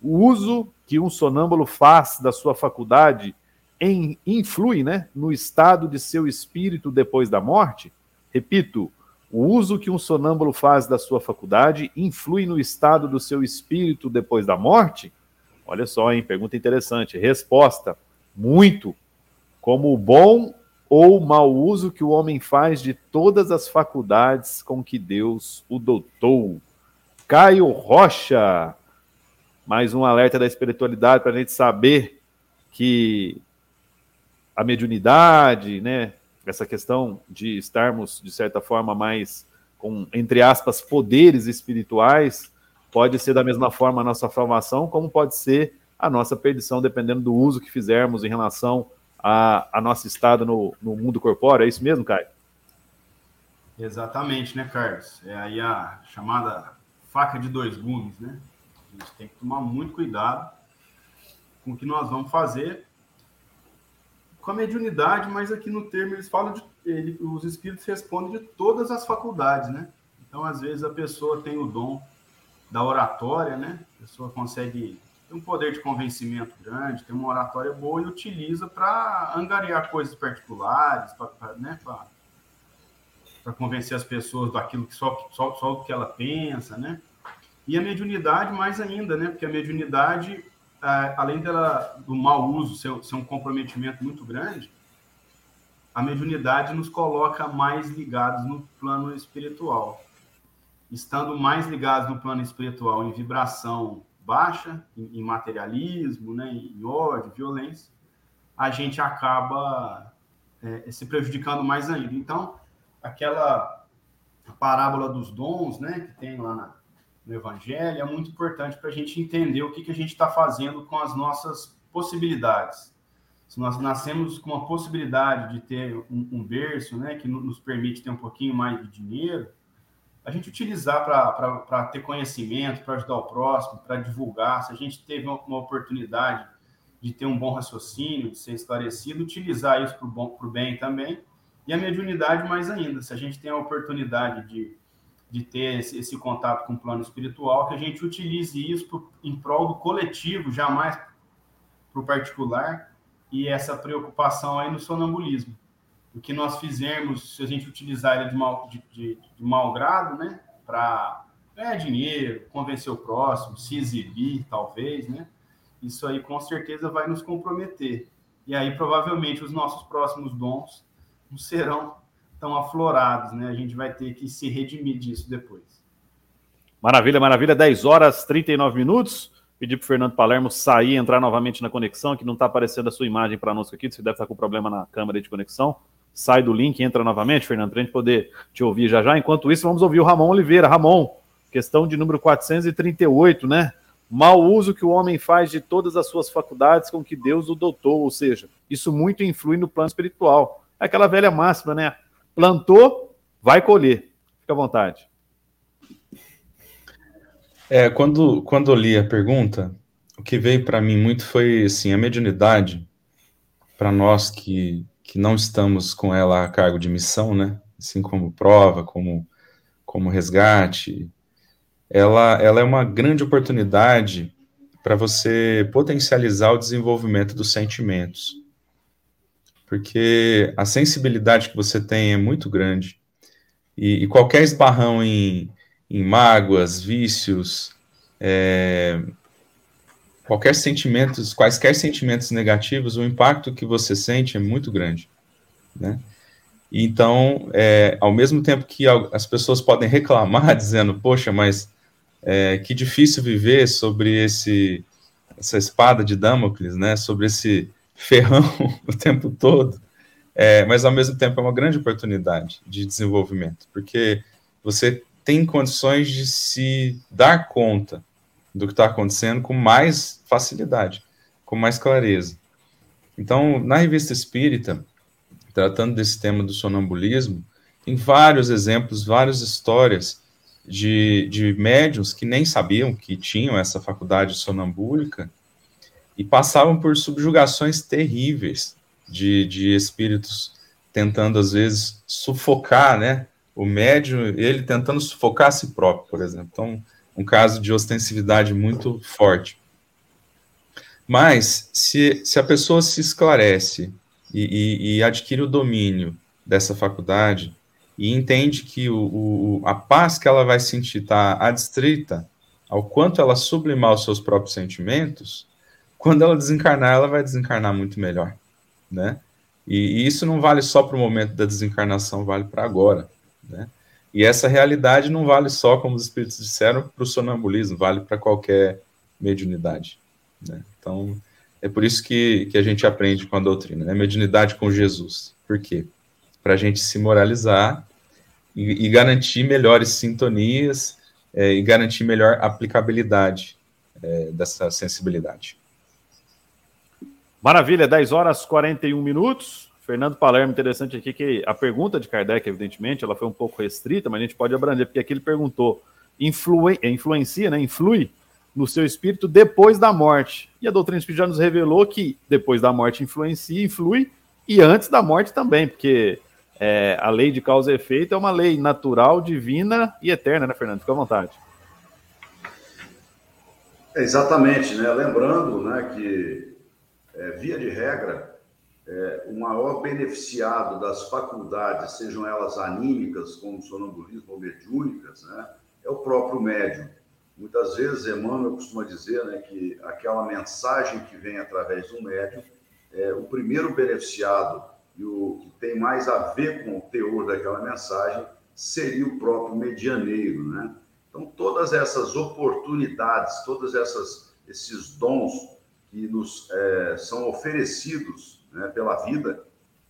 O uso que um sonâmbulo faz da sua faculdade em, influi né, no estado de seu espírito depois da morte? Repito, o uso que um sonâmbulo faz da sua faculdade influi no estado do seu espírito depois da morte? Olha só, hein? Pergunta interessante. Resposta: muito. Como o bom ou mau uso que o homem faz de todas as faculdades com que Deus o dotou. Caio Rocha, mais um alerta da espiritualidade para a gente saber que a mediunidade, né, essa questão de estarmos, de certa forma, mais com, entre aspas, poderes espirituais, pode ser da mesma forma a nossa formação, como pode ser a nossa perdição, dependendo do uso que fizermos em relação a, a nosso estado no, no mundo corpóreo. É isso mesmo, Caio? Exatamente, né, Carlos? É aí a chamada faca de dois gumes, né? A gente tem que tomar muito cuidado com o que nós vamos fazer com a mediunidade, mas aqui no termo eles falam de ele, os espíritos respondem de todas as faculdades, né? Então, às vezes a pessoa tem o dom da oratória, né? A pessoa consegue ter um poder de convencimento grande, tem uma oratória boa e utiliza para angariar coisas particulares, para né, convencer as pessoas daquilo que só, só, só o que ela pensa, né? E a mediunidade mais ainda, né? Porque a mediunidade, além dela, do mau uso ser, ser um comprometimento muito grande, a mediunidade nos coloca mais ligados no plano espiritual estando mais ligados no plano espiritual em vibração baixa, em, materialismo, né, em ódio, violência, a gente acaba é, se prejudicando mais ainda. Então, aquela parábola dos dons, né, que tem lá na, no Evangelho, é muito importante para a gente entender o que, que a gente está fazendo com as nossas possibilidades. Se nós nascemos com a possibilidade de ter um, um berço, né, que nos permite ter um pouquinho mais de dinheiro, a gente utilizar para ter conhecimento, para ajudar o próximo, para divulgar. Se a gente teve uma oportunidade de ter um bom raciocínio, de ser esclarecido, utilizar isso para o bem também. E a mediunidade mais ainda. Se a gente tem a oportunidade de, de ter esse, esse contato com o plano espiritual, que a gente utilize isso pro, em prol do coletivo, jamais para o particular, e essa preocupação aí no sonambulismo o que nós fizermos, se a gente utilizar ele de mau, de, de, de mau grado, né, para ganhar dinheiro, convencer o próximo, se exibir, talvez, né, isso aí com certeza vai nos comprometer. E aí, provavelmente, os nossos próximos dons não serão tão aflorados, né? A gente vai ter que se redimir disso depois. Maravilha, maravilha. 10 horas 39 minutos. Pedir para o Fernando Palermo sair entrar novamente na conexão, que não está aparecendo a sua imagem para nós aqui. Você deve estar com problema na câmera de conexão sai do link, entra novamente, Fernando, para a gente poder te ouvir já já. Enquanto isso, vamos ouvir o Ramon Oliveira. Ramon, questão de número 438, né? Mal uso que o homem faz de todas as suas faculdades com que Deus o dotou, ou seja, isso muito influi no plano espiritual. É aquela velha máxima, né? Plantou, vai colher. Fica à vontade. É, quando, quando eu li a pergunta, o que veio para mim muito foi assim, a mediunidade, para nós que que não estamos com ela a cargo de missão, né? Assim como prova, como, como resgate, ela, ela é uma grande oportunidade para você potencializar o desenvolvimento dos sentimentos. Porque a sensibilidade que você tem é muito grande. E, e qualquer esbarrão em, em mágoas, vícios, é, qualquer sentimentos, quaisquer sentimentos negativos, o impacto que você sente é muito grande, né? Então, é, ao mesmo tempo que as pessoas podem reclamar, dizendo, poxa, mas é, que difícil viver sobre esse essa espada de Damocles, né? Sobre esse ferrão o tempo todo. É, mas ao mesmo tempo é uma grande oportunidade de desenvolvimento, porque você tem condições de se dar conta do que está acontecendo com mais facilidade, com mais clareza. Então, na revista Espírita, tratando desse tema do sonambulismo, tem vários exemplos, várias histórias de, de médiums que nem sabiam que tinham essa faculdade sonambúlica e passavam por subjugações terríveis de, de espíritos tentando, às vezes, sufocar, né? O médium, ele tentando sufocar a si próprio, por exemplo. Então, um caso de ostensividade muito forte. Mas, se, se a pessoa se esclarece e, e, e adquire o domínio dessa faculdade, e entende que o, o, a paz que ela vai sentir está adstrita ao quanto ela sublimar os seus próprios sentimentos, quando ela desencarnar, ela vai desencarnar muito melhor, né? E, e isso não vale só para o momento da desencarnação, vale para agora, né? E essa realidade não vale só, como os espíritos disseram, para o sonambulismo, vale para qualquer mediunidade, né? Então, é por isso que, que a gente aprende com a doutrina, né? Mediunidade com Jesus. Por quê? para a gente se moralizar e, e garantir melhores sintonias é, e garantir melhor aplicabilidade é, dessa sensibilidade. Maravilha, 10 horas 41 minutos. Fernando Palermo, interessante aqui que a pergunta de Kardec, evidentemente, ela foi um pouco restrita, mas a gente pode abranger, porque aqui ele perguntou: influi, influencia, né, influi no seu espírito depois da morte. E a doutrina espírita já nos revelou que depois da morte influencia, influi, e antes da morte também, porque é, a lei de causa e efeito é uma lei natural, divina e eterna, né, Fernando? Fica à vontade. É, exatamente, né? Lembrando né, que, é, via de regra, é, o maior beneficiado das faculdades, sejam elas anímicas, como sonambulismo ou mediúnicas, né, é o próprio médium. Muitas vezes, Emmanuel costuma dizer né, que aquela mensagem que vem através do médium, é, o primeiro beneficiado e o que tem mais a ver com o teor daquela mensagem seria o próprio medianeiro, né? Então, todas essas oportunidades, todos esses dons que nos é, são oferecidos né, pela vida,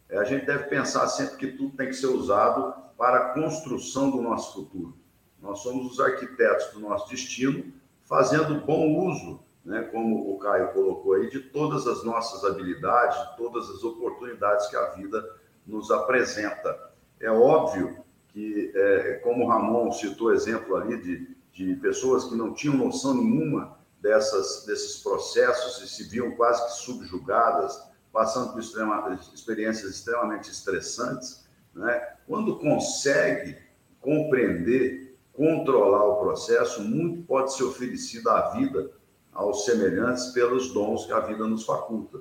é, a gente deve pensar sempre que tudo tem que ser usado para a construção do nosso futuro. Nós somos os arquitetos do nosso destino, fazendo bom uso né, como o Caio colocou aí, de todas as nossas habilidades, de todas as oportunidades que a vida nos apresenta. É óbvio que, é, como o Ramon citou exemplo ali de, de pessoas que não tinham noção nenhuma dessas, desses processos e se viam quase que subjugadas, passando por extrema, experiências extremamente estressantes, né? quando consegue compreender, controlar o processo, muito pode ser oferecido à vida aos semelhantes pelos dons que a vida nos faculta.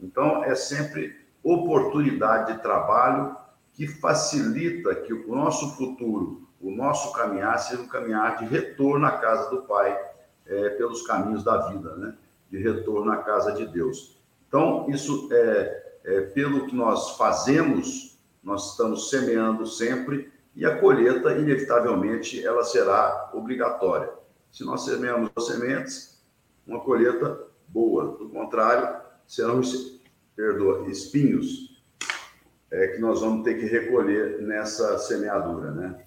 Então, é sempre oportunidade de trabalho que facilita que o nosso futuro, o nosso caminhar, seja um caminhar de retorno à casa do Pai, é, pelos caminhos da vida, né? de retorno à casa de Deus. Então, isso é, é pelo que nós fazemos, nós estamos semeando sempre, e a colheita, inevitavelmente, ela será obrigatória. Se nós semeamos sementes, uma colheita boa. Do contrário, serão perdoa, espinhos é, que nós vamos ter que recolher nessa semeadura, né?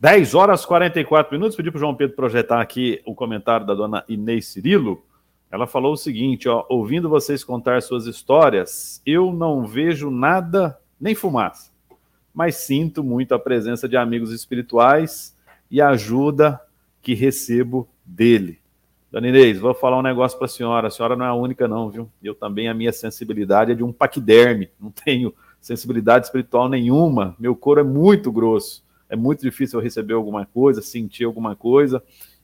10 horas e 44 minutos. Pedi para o João Pedro projetar aqui o comentário da dona Inês Cirilo. Ela falou o seguinte: ó, ouvindo vocês contar suas histórias, eu não vejo nada, nem fumaça, mas sinto muito a presença de amigos espirituais e a ajuda que recebo dele. Dona Inês, vou falar um negócio para a senhora. A senhora não é a única, não, viu? Eu também, a minha sensibilidade é de um paquiderme. Não tenho sensibilidade espiritual nenhuma. Meu couro é muito grosso. É muito difícil eu receber alguma coisa, sentir alguma coisa.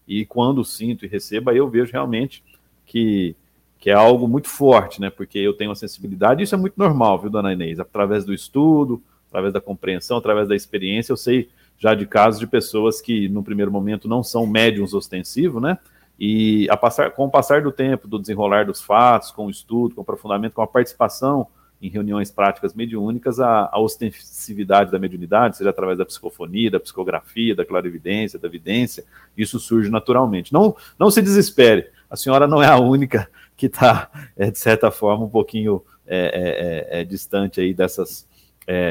E quando sinto e recebo, aí eu vejo realmente que, que é algo muito forte, né? Porque eu tenho uma sensibilidade, isso é muito normal, viu, dona Inês? Através do estudo, através da compreensão, através da experiência, eu sei já de casos de pessoas que, no primeiro momento, não são médiums ostensivos, né? E a passar, com o passar do tempo, do desenrolar dos fatos, com o estudo, com o aprofundamento, com a participação em reuniões práticas mediúnicas, a, a ostensividade da mediunidade, seja através da psicofonia, da psicografia, da clarividência, da vidência, isso surge naturalmente. Não, não se desespere, a senhora não é a única que está, é, de certa forma, um pouquinho é, é, é, é distante aí dessas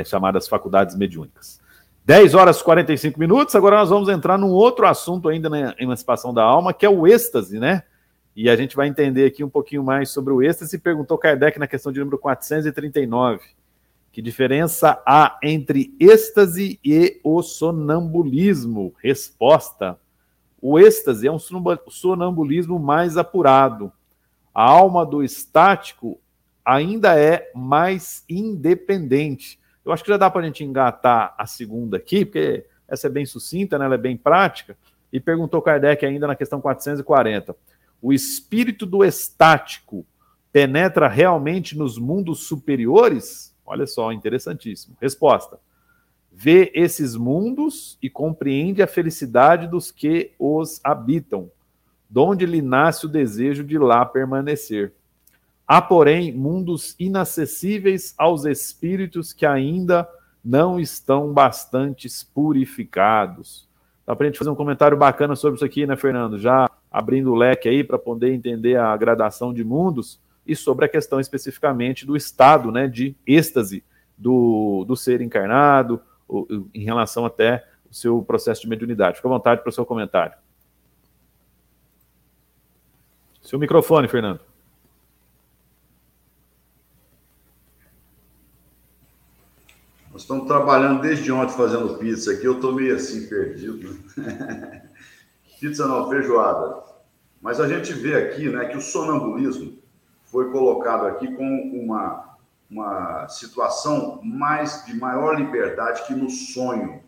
chamadas faculdades mediúnicas. 10 horas e 45 minutos, agora nós vamos entrar num outro assunto ainda na emancipação da alma, que é o êxtase, né? E a gente vai entender aqui um pouquinho mais sobre o êxtase. Perguntou Kardec na questão de número 439. Que diferença há entre êxtase e o sonambulismo? Resposta: o êxtase é um sonambulismo mais apurado. A alma do estático ainda é mais independente. Eu acho que já dá para a gente engatar a segunda aqui, porque essa é bem sucinta, né? ela é bem prática. E perguntou Kardec ainda na questão 440. O espírito do estático penetra realmente nos mundos superiores? Olha só, interessantíssimo. Resposta: vê esses mundos e compreende a felicidade dos que os habitam, donde lhe nasce o desejo de lá permanecer. Há, porém, mundos inacessíveis aos espíritos que ainda não estão bastante purificados. Dá para a gente fazer um comentário bacana sobre isso aqui, né, Fernando? Já abrindo o leque aí para poder entender a gradação de mundos e sobre a questão especificamente do estado né, de êxtase do, do ser encarnado, em relação até o seu processo de mediunidade. Fique à vontade para o seu comentário. Seu microfone, Fernando. Nós estamos trabalhando desde ontem fazendo pizza aqui, eu estou meio assim perdido. pizza não, feijoada. Mas a gente vê aqui né, que o sonambulismo foi colocado aqui com uma, uma situação mais de maior liberdade que no sonho.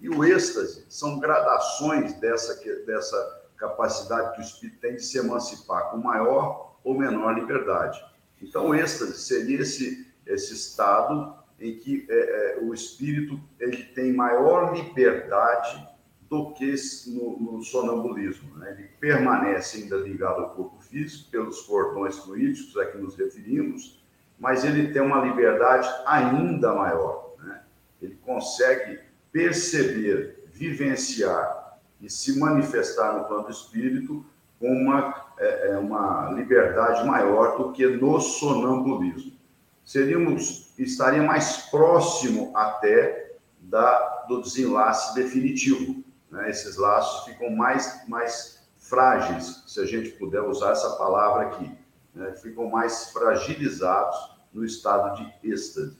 E o êxtase são gradações dessa, dessa capacidade que o espírito tem de se emancipar com maior ou menor liberdade. Então, o êxtase seria esse, esse estado em que é, é, o espírito ele tem maior liberdade do que no, no sonambulismo. Né? Ele permanece ainda ligado ao corpo físico pelos cordões fluídicos a que nos referimos, mas ele tem uma liberdade ainda maior. Né? Ele consegue perceber, vivenciar e se manifestar no plano do espírito com uma, é, é uma liberdade maior do que no sonambulismo seríamos estaria mais próximo até da, do desenlace definitivo. Né? Esses laços ficam mais, mais frágeis, se a gente puder usar essa palavra aqui, né? ficam mais fragilizados no estado de êxtase.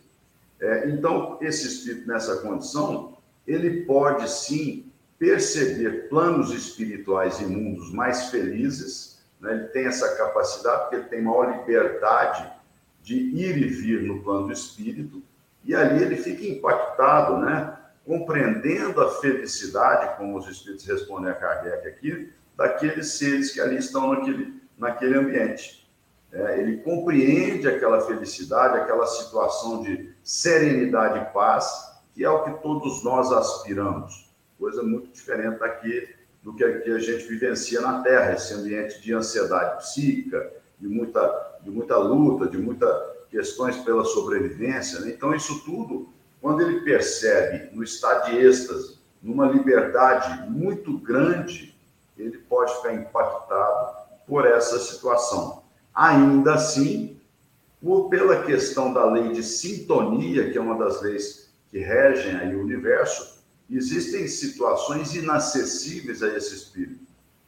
É, então, esse espírito nessa condição, ele pode sim perceber planos espirituais e mundos mais felizes, né? ele tem essa capacidade, porque ele tem maior liberdade de ir e vir no plano do espírito, e ali ele fica impactado, né? compreendendo a felicidade, como os espíritos respondem a Kardec aqui, daqueles seres que ali estão naquele, naquele ambiente. É, ele compreende aquela felicidade, aquela situação de serenidade e paz, que é o que todos nós aspiramos. Coisa muito diferente daqui do que a gente vivencia na Terra, esse ambiente de ansiedade psíquica, de muita de muita luta, de muitas questões pela sobrevivência. Né? Então, isso tudo, quando ele percebe no estado de êxtase, numa liberdade muito grande, ele pode ficar impactado por essa situação. Ainda assim, por, pela questão da lei de sintonia, que é uma das leis que regem aí o universo, existem situações inacessíveis a esse espírito.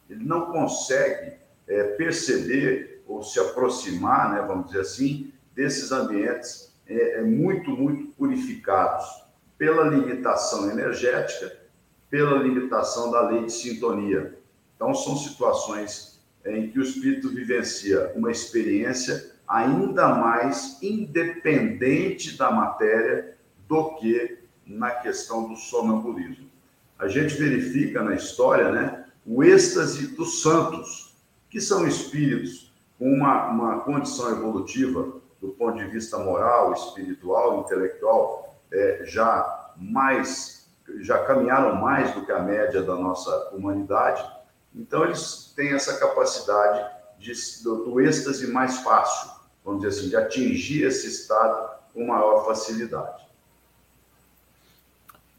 Ele não consegue é, perceber ou se aproximar, né, vamos dizer assim, desses ambientes é, é muito, muito purificados pela limitação energética, pela limitação da lei de sintonia. Então, são situações em que o espírito vivencia uma experiência ainda mais independente da matéria do que na questão do sonambulismo. A gente verifica na história, né, o êxtase dos santos, que são espíritos com uma, uma condição evolutiva do ponto de vista moral, espiritual, intelectual, é, já mais, já caminharam mais do que a média da nossa humanidade. Então, eles têm essa capacidade de, do, do êxtase mais fácil, vamos dizer assim, de atingir esse estado com maior facilidade.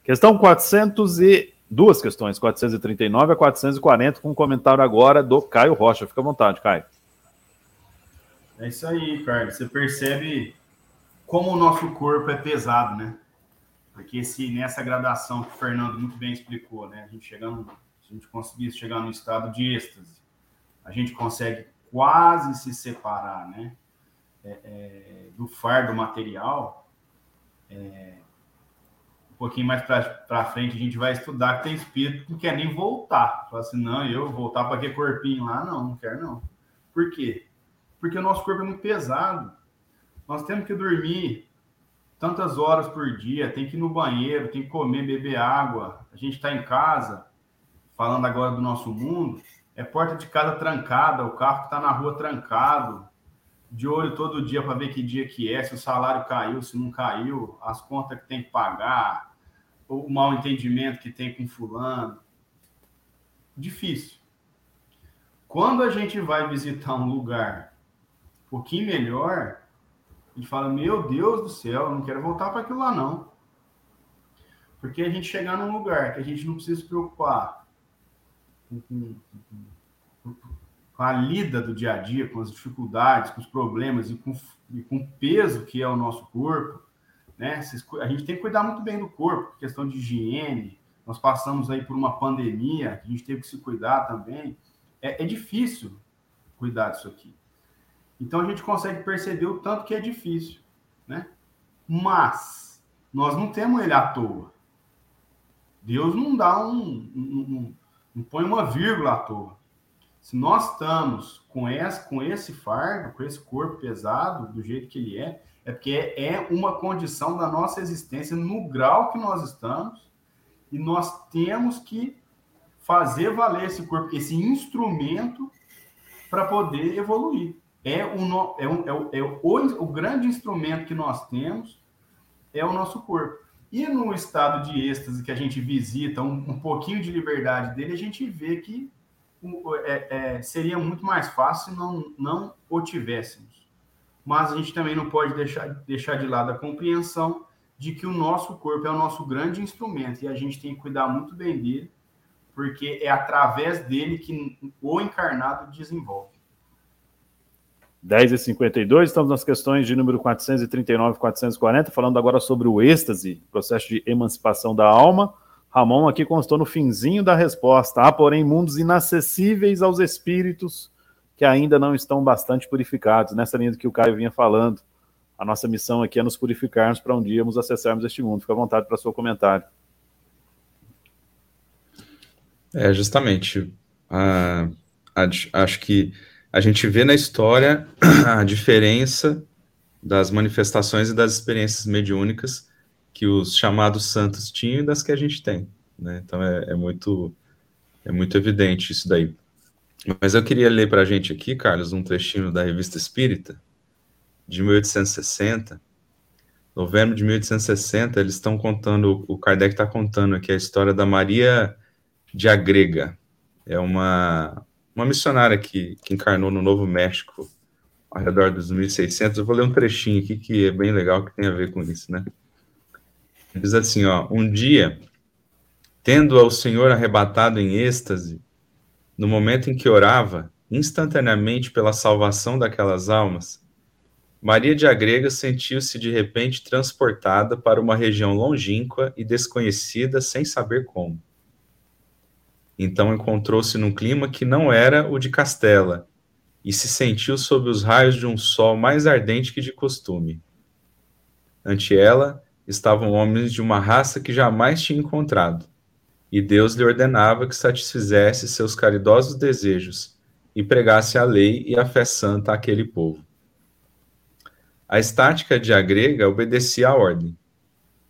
Questão 400 e duas questões, 439 a 440, com um comentário agora do Caio Rocha. Fica à vontade, Caio. É isso aí, Carlos. Você percebe como o nosso corpo é pesado, né? Porque se nessa gradação que o Fernando muito bem explicou, né? A gente chegando, a gente conseguisse chegar no estado de êxtase, a gente consegue quase se separar, né? É, é, do fardo material. É, um pouquinho mais para frente a gente vai estudar que tem espírito que não quer nem voltar. Fala assim, não, eu voltar para aquele corpinho lá, não, não quero não. Por quê? porque o nosso corpo é muito pesado. Nós temos que dormir tantas horas por dia, tem que ir no banheiro, tem que comer, beber água. A gente está em casa, falando agora do nosso mundo, é porta de casa trancada, o carro que está na rua trancado, de olho todo dia para ver que dia que é, se o salário caiu, se não caiu, as contas que tem que pagar, o mal entendimento que tem com fulano. Difícil. Quando a gente vai visitar um lugar pouquinho melhor, a gente fala, meu Deus do céu, não quero voltar para aquilo lá, não. Porque a gente chegar num lugar que a gente não precisa se preocupar com, a lida do dia a dia, com as dificuldades, com os problemas e com, e com o peso que é o nosso corpo, né? A gente tem que cuidar muito bem do corpo, questão de higiene. Nós passamos aí por uma pandemia, a gente teve que se cuidar também. É, é difícil cuidar disso aqui. Então a gente consegue perceber o tanto que é difícil, né? Mas nós não temos ele à toa. Deus não dá um, um não põe uma vírgula à toa. Se nós estamos com esse, com esse fardo, com esse corpo pesado, do jeito que ele é, é porque é uma condição da nossa existência no grau que nós estamos, e nós temos que fazer valer esse corpo, esse instrumento, para poder evoluir é, um, é, um, é, o, é o, o grande instrumento que nós temos é o nosso corpo. E no estado de êxtase que a gente visita, um, um pouquinho de liberdade dele, a gente vê que é, é, seria muito mais fácil se não, não o tivéssemos. Mas a gente também não pode deixar, deixar de lado a compreensão de que o nosso corpo é o nosso grande instrumento e a gente tem que cuidar muito bem dele, porque é através dele que o encarnado desenvolve. 10 e 52, estamos nas questões de número 439 e 440, falando agora sobre o êxtase, processo de emancipação da alma. Ramon aqui constou no finzinho da resposta. Há, porém, mundos inacessíveis aos espíritos que ainda não estão bastante purificados. Nessa linha do que o Caio vinha falando, a nossa missão aqui é nos purificarmos para um dia nos acessarmos este mundo. Fica à vontade para seu comentário. É, justamente. Ah, acho que a gente vê na história a diferença das manifestações e das experiências mediúnicas que os chamados santos tinham e das que a gente tem. Né? Então é, é, muito é muito evidente isso daí. Mas eu queria ler para a gente aqui, Carlos, um trechinho da Revista Espírita, de 1860. Novembro de 1860, eles estão contando, o Kardec está contando aqui a história da Maria de Agrega. É uma, uma missionária que, que encarnou no Novo México ao redor dos 1600. Eu vou ler um trechinho aqui que é bem legal, que tem a ver com isso, né? Diz assim, ó, um dia, tendo ao Senhor arrebatado em êxtase, no momento em que orava, instantaneamente pela salvação daquelas almas, Maria de Agrega sentiu-se de repente transportada para uma região longínqua e desconhecida sem saber como. Então encontrou-se num clima que não era o de Castela, e se sentiu sob os raios de um sol mais ardente que de costume. Ante ela estavam homens de uma raça que jamais tinha encontrado, e Deus lhe ordenava que satisfizesse seus caridosos desejos e pregasse a lei e a fé santa àquele povo. A estática de Agrega obedecia à ordem.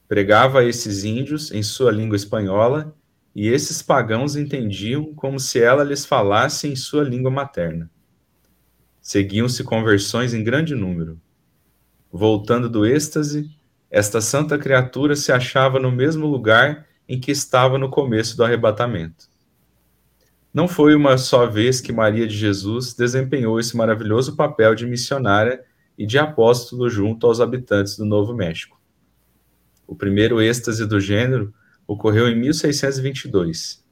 Pregava a esses índios em sua língua espanhola e esses pagãos entendiam como se ela lhes falasse em sua língua materna. Seguiam-se conversões em grande número. Voltando do êxtase, esta santa criatura se achava no mesmo lugar em que estava no começo do arrebatamento. Não foi uma só vez que Maria de Jesus desempenhou esse maravilhoso papel de missionária e de apóstolo junto aos habitantes do Novo México. O primeiro êxtase do gênero ocorreu em 1622,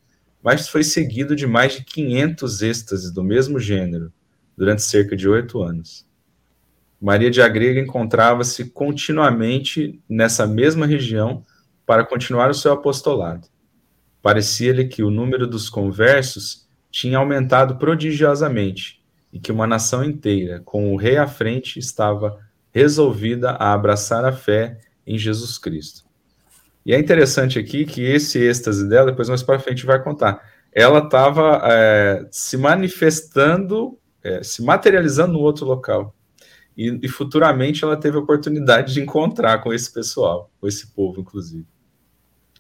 mas foi seguido de mais de 500 êxtases do mesmo gênero durante cerca de oito anos. Maria de Agrega encontrava-se continuamente nessa mesma região para continuar o seu apostolado. Parecia-lhe que o número dos conversos tinha aumentado prodigiosamente e que uma nação inteira, com o rei à frente, estava resolvida a abraçar a fé em Jesus Cristo. E é interessante aqui que esse êxtase dela, depois mais para frente vai contar, ela estava é, se manifestando, é, se materializando no outro local. E, e, futuramente ela teve a oportunidade de encontrar com esse pessoal, com esse povo, inclusive.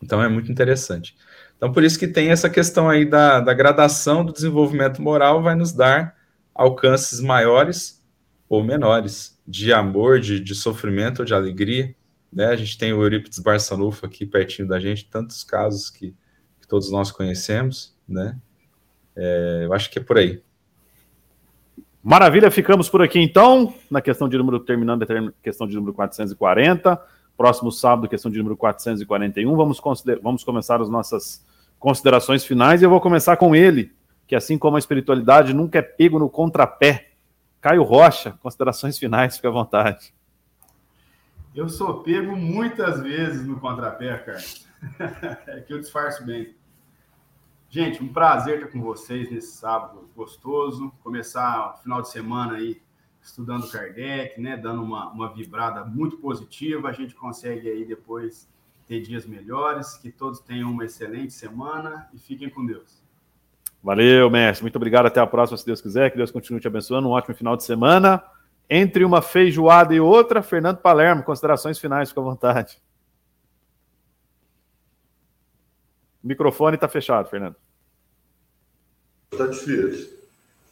Então é muito interessante. Então, por isso que tem essa questão aí da, da gradação do desenvolvimento moral, vai nos dar alcances maiores ou menores de amor, de, de sofrimento ou de alegria. Né? A gente tem o Eurípides Barçanufo aqui pertinho da gente, tantos casos que, que todos nós conhecemos, né? É, eu acho que é por aí. Maravilha, ficamos por aqui então, na questão de número, terminando a questão de número 440. Próximo sábado, questão de número 441. Vamos, vamos começar as nossas considerações finais e eu vou começar com ele, que assim como a espiritualidade nunca é pego no contrapé. Caio Rocha, considerações finais, fica à vontade. Eu sou pego muitas vezes no contrapé, cara. é que eu disfarço bem. Gente, um prazer estar com vocês nesse sábado gostoso. Começar o final de semana aí estudando Kardec, né? Dando uma, uma vibrada muito positiva. A gente consegue aí depois ter dias melhores. Que todos tenham uma excelente semana e fiquem com Deus. Valeu, mestre. Muito obrigado. Até a próxima, se Deus quiser. Que Deus continue te abençoando. Um ótimo final de semana. Entre uma feijoada e outra, Fernando Palermo, considerações finais, fica à vontade. O microfone está fechado, Fernando. Está difícil.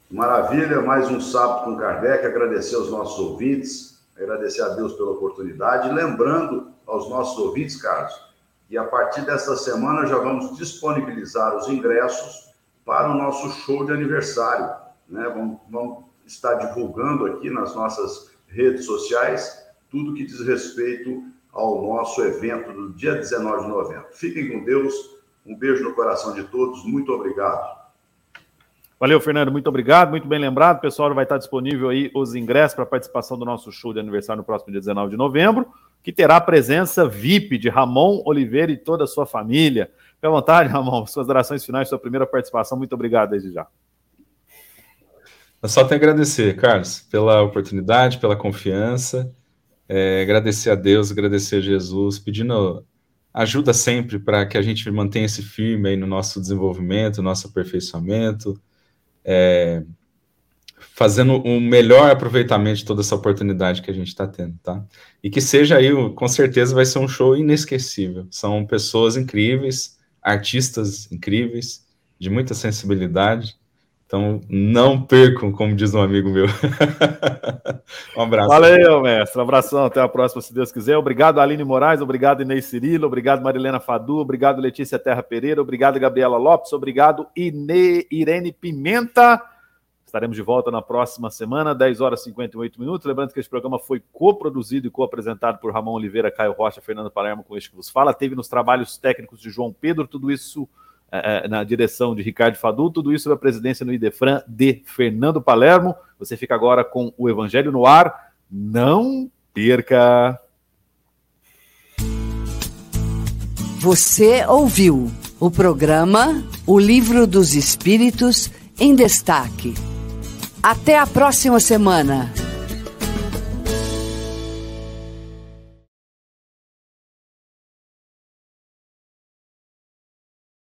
Maravilha, mais um sábado com Kardec. Agradecer aos nossos ouvintes, agradecer a Deus pela oportunidade. Lembrando aos nossos ouvintes, Carlos, que a partir desta semana já vamos disponibilizar os ingressos para o nosso show de aniversário. Né? Vamos, vamos estar divulgando aqui nas nossas redes sociais tudo que diz respeito ao nosso evento do dia 19 de novembro. Fiquem com Deus, um beijo no coração de todos, muito obrigado. Valeu, Fernando, muito obrigado, muito bem lembrado. Pessoal, vai estar disponível aí os ingressos para participação do nosso show de aniversário no próximo dia 19 de novembro, que terá a presença VIP de Ramon Oliveira e toda a sua família. Fique à vontade, Ramon, suas orações finais, sua primeira participação. Muito obrigado desde já. Eu só tenho a agradecer, Carlos, pela oportunidade, pela confiança, é, agradecer a Deus, agradecer a Jesus, pedindo ajuda sempre para que a gente mantenha-se firme aí no nosso desenvolvimento, no nosso aperfeiçoamento, é, fazendo um melhor aproveitamento de toda essa oportunidade que a gente está tendo, tá? E que seja aí, com certeza vai ser um show inesquecível. São pessoas incríveis, artistas incríveis, de muita sensibilidade, então, não percam, como diz um amigo meu. um abraço. Valeu, mestre. Um abração. Até a próxima, se Deus quiser. Obrigado, Aline Moraes. Obrigado, Inês Cirilo. Obrigado, Marilena Fadu. Obrigado, Letícia Terra Pereira. Obrigado, Gabriela Lopes. Obrigado, Ine... Irene Pimenta. Estaremos de volta na próxima semana, 10 horas e 58 minutos. Lembrando que este programa foi coproduzido e co-apresentado por Ramon Oliveira, Caio Rocha, Fernando Palermo, com este que vos fala. Teve nos trabalhos técnicos de João Pedro. Tudo isso é, é, na direção de Ricardo Fadu, tudo isso sob a presidência no Idefran de Fernando Palermo. Você fica agora com o Evangelho no ar. Não perca! Você ouviu o programa O Livro dos Espíritos em Destaque. Até a próxima semana.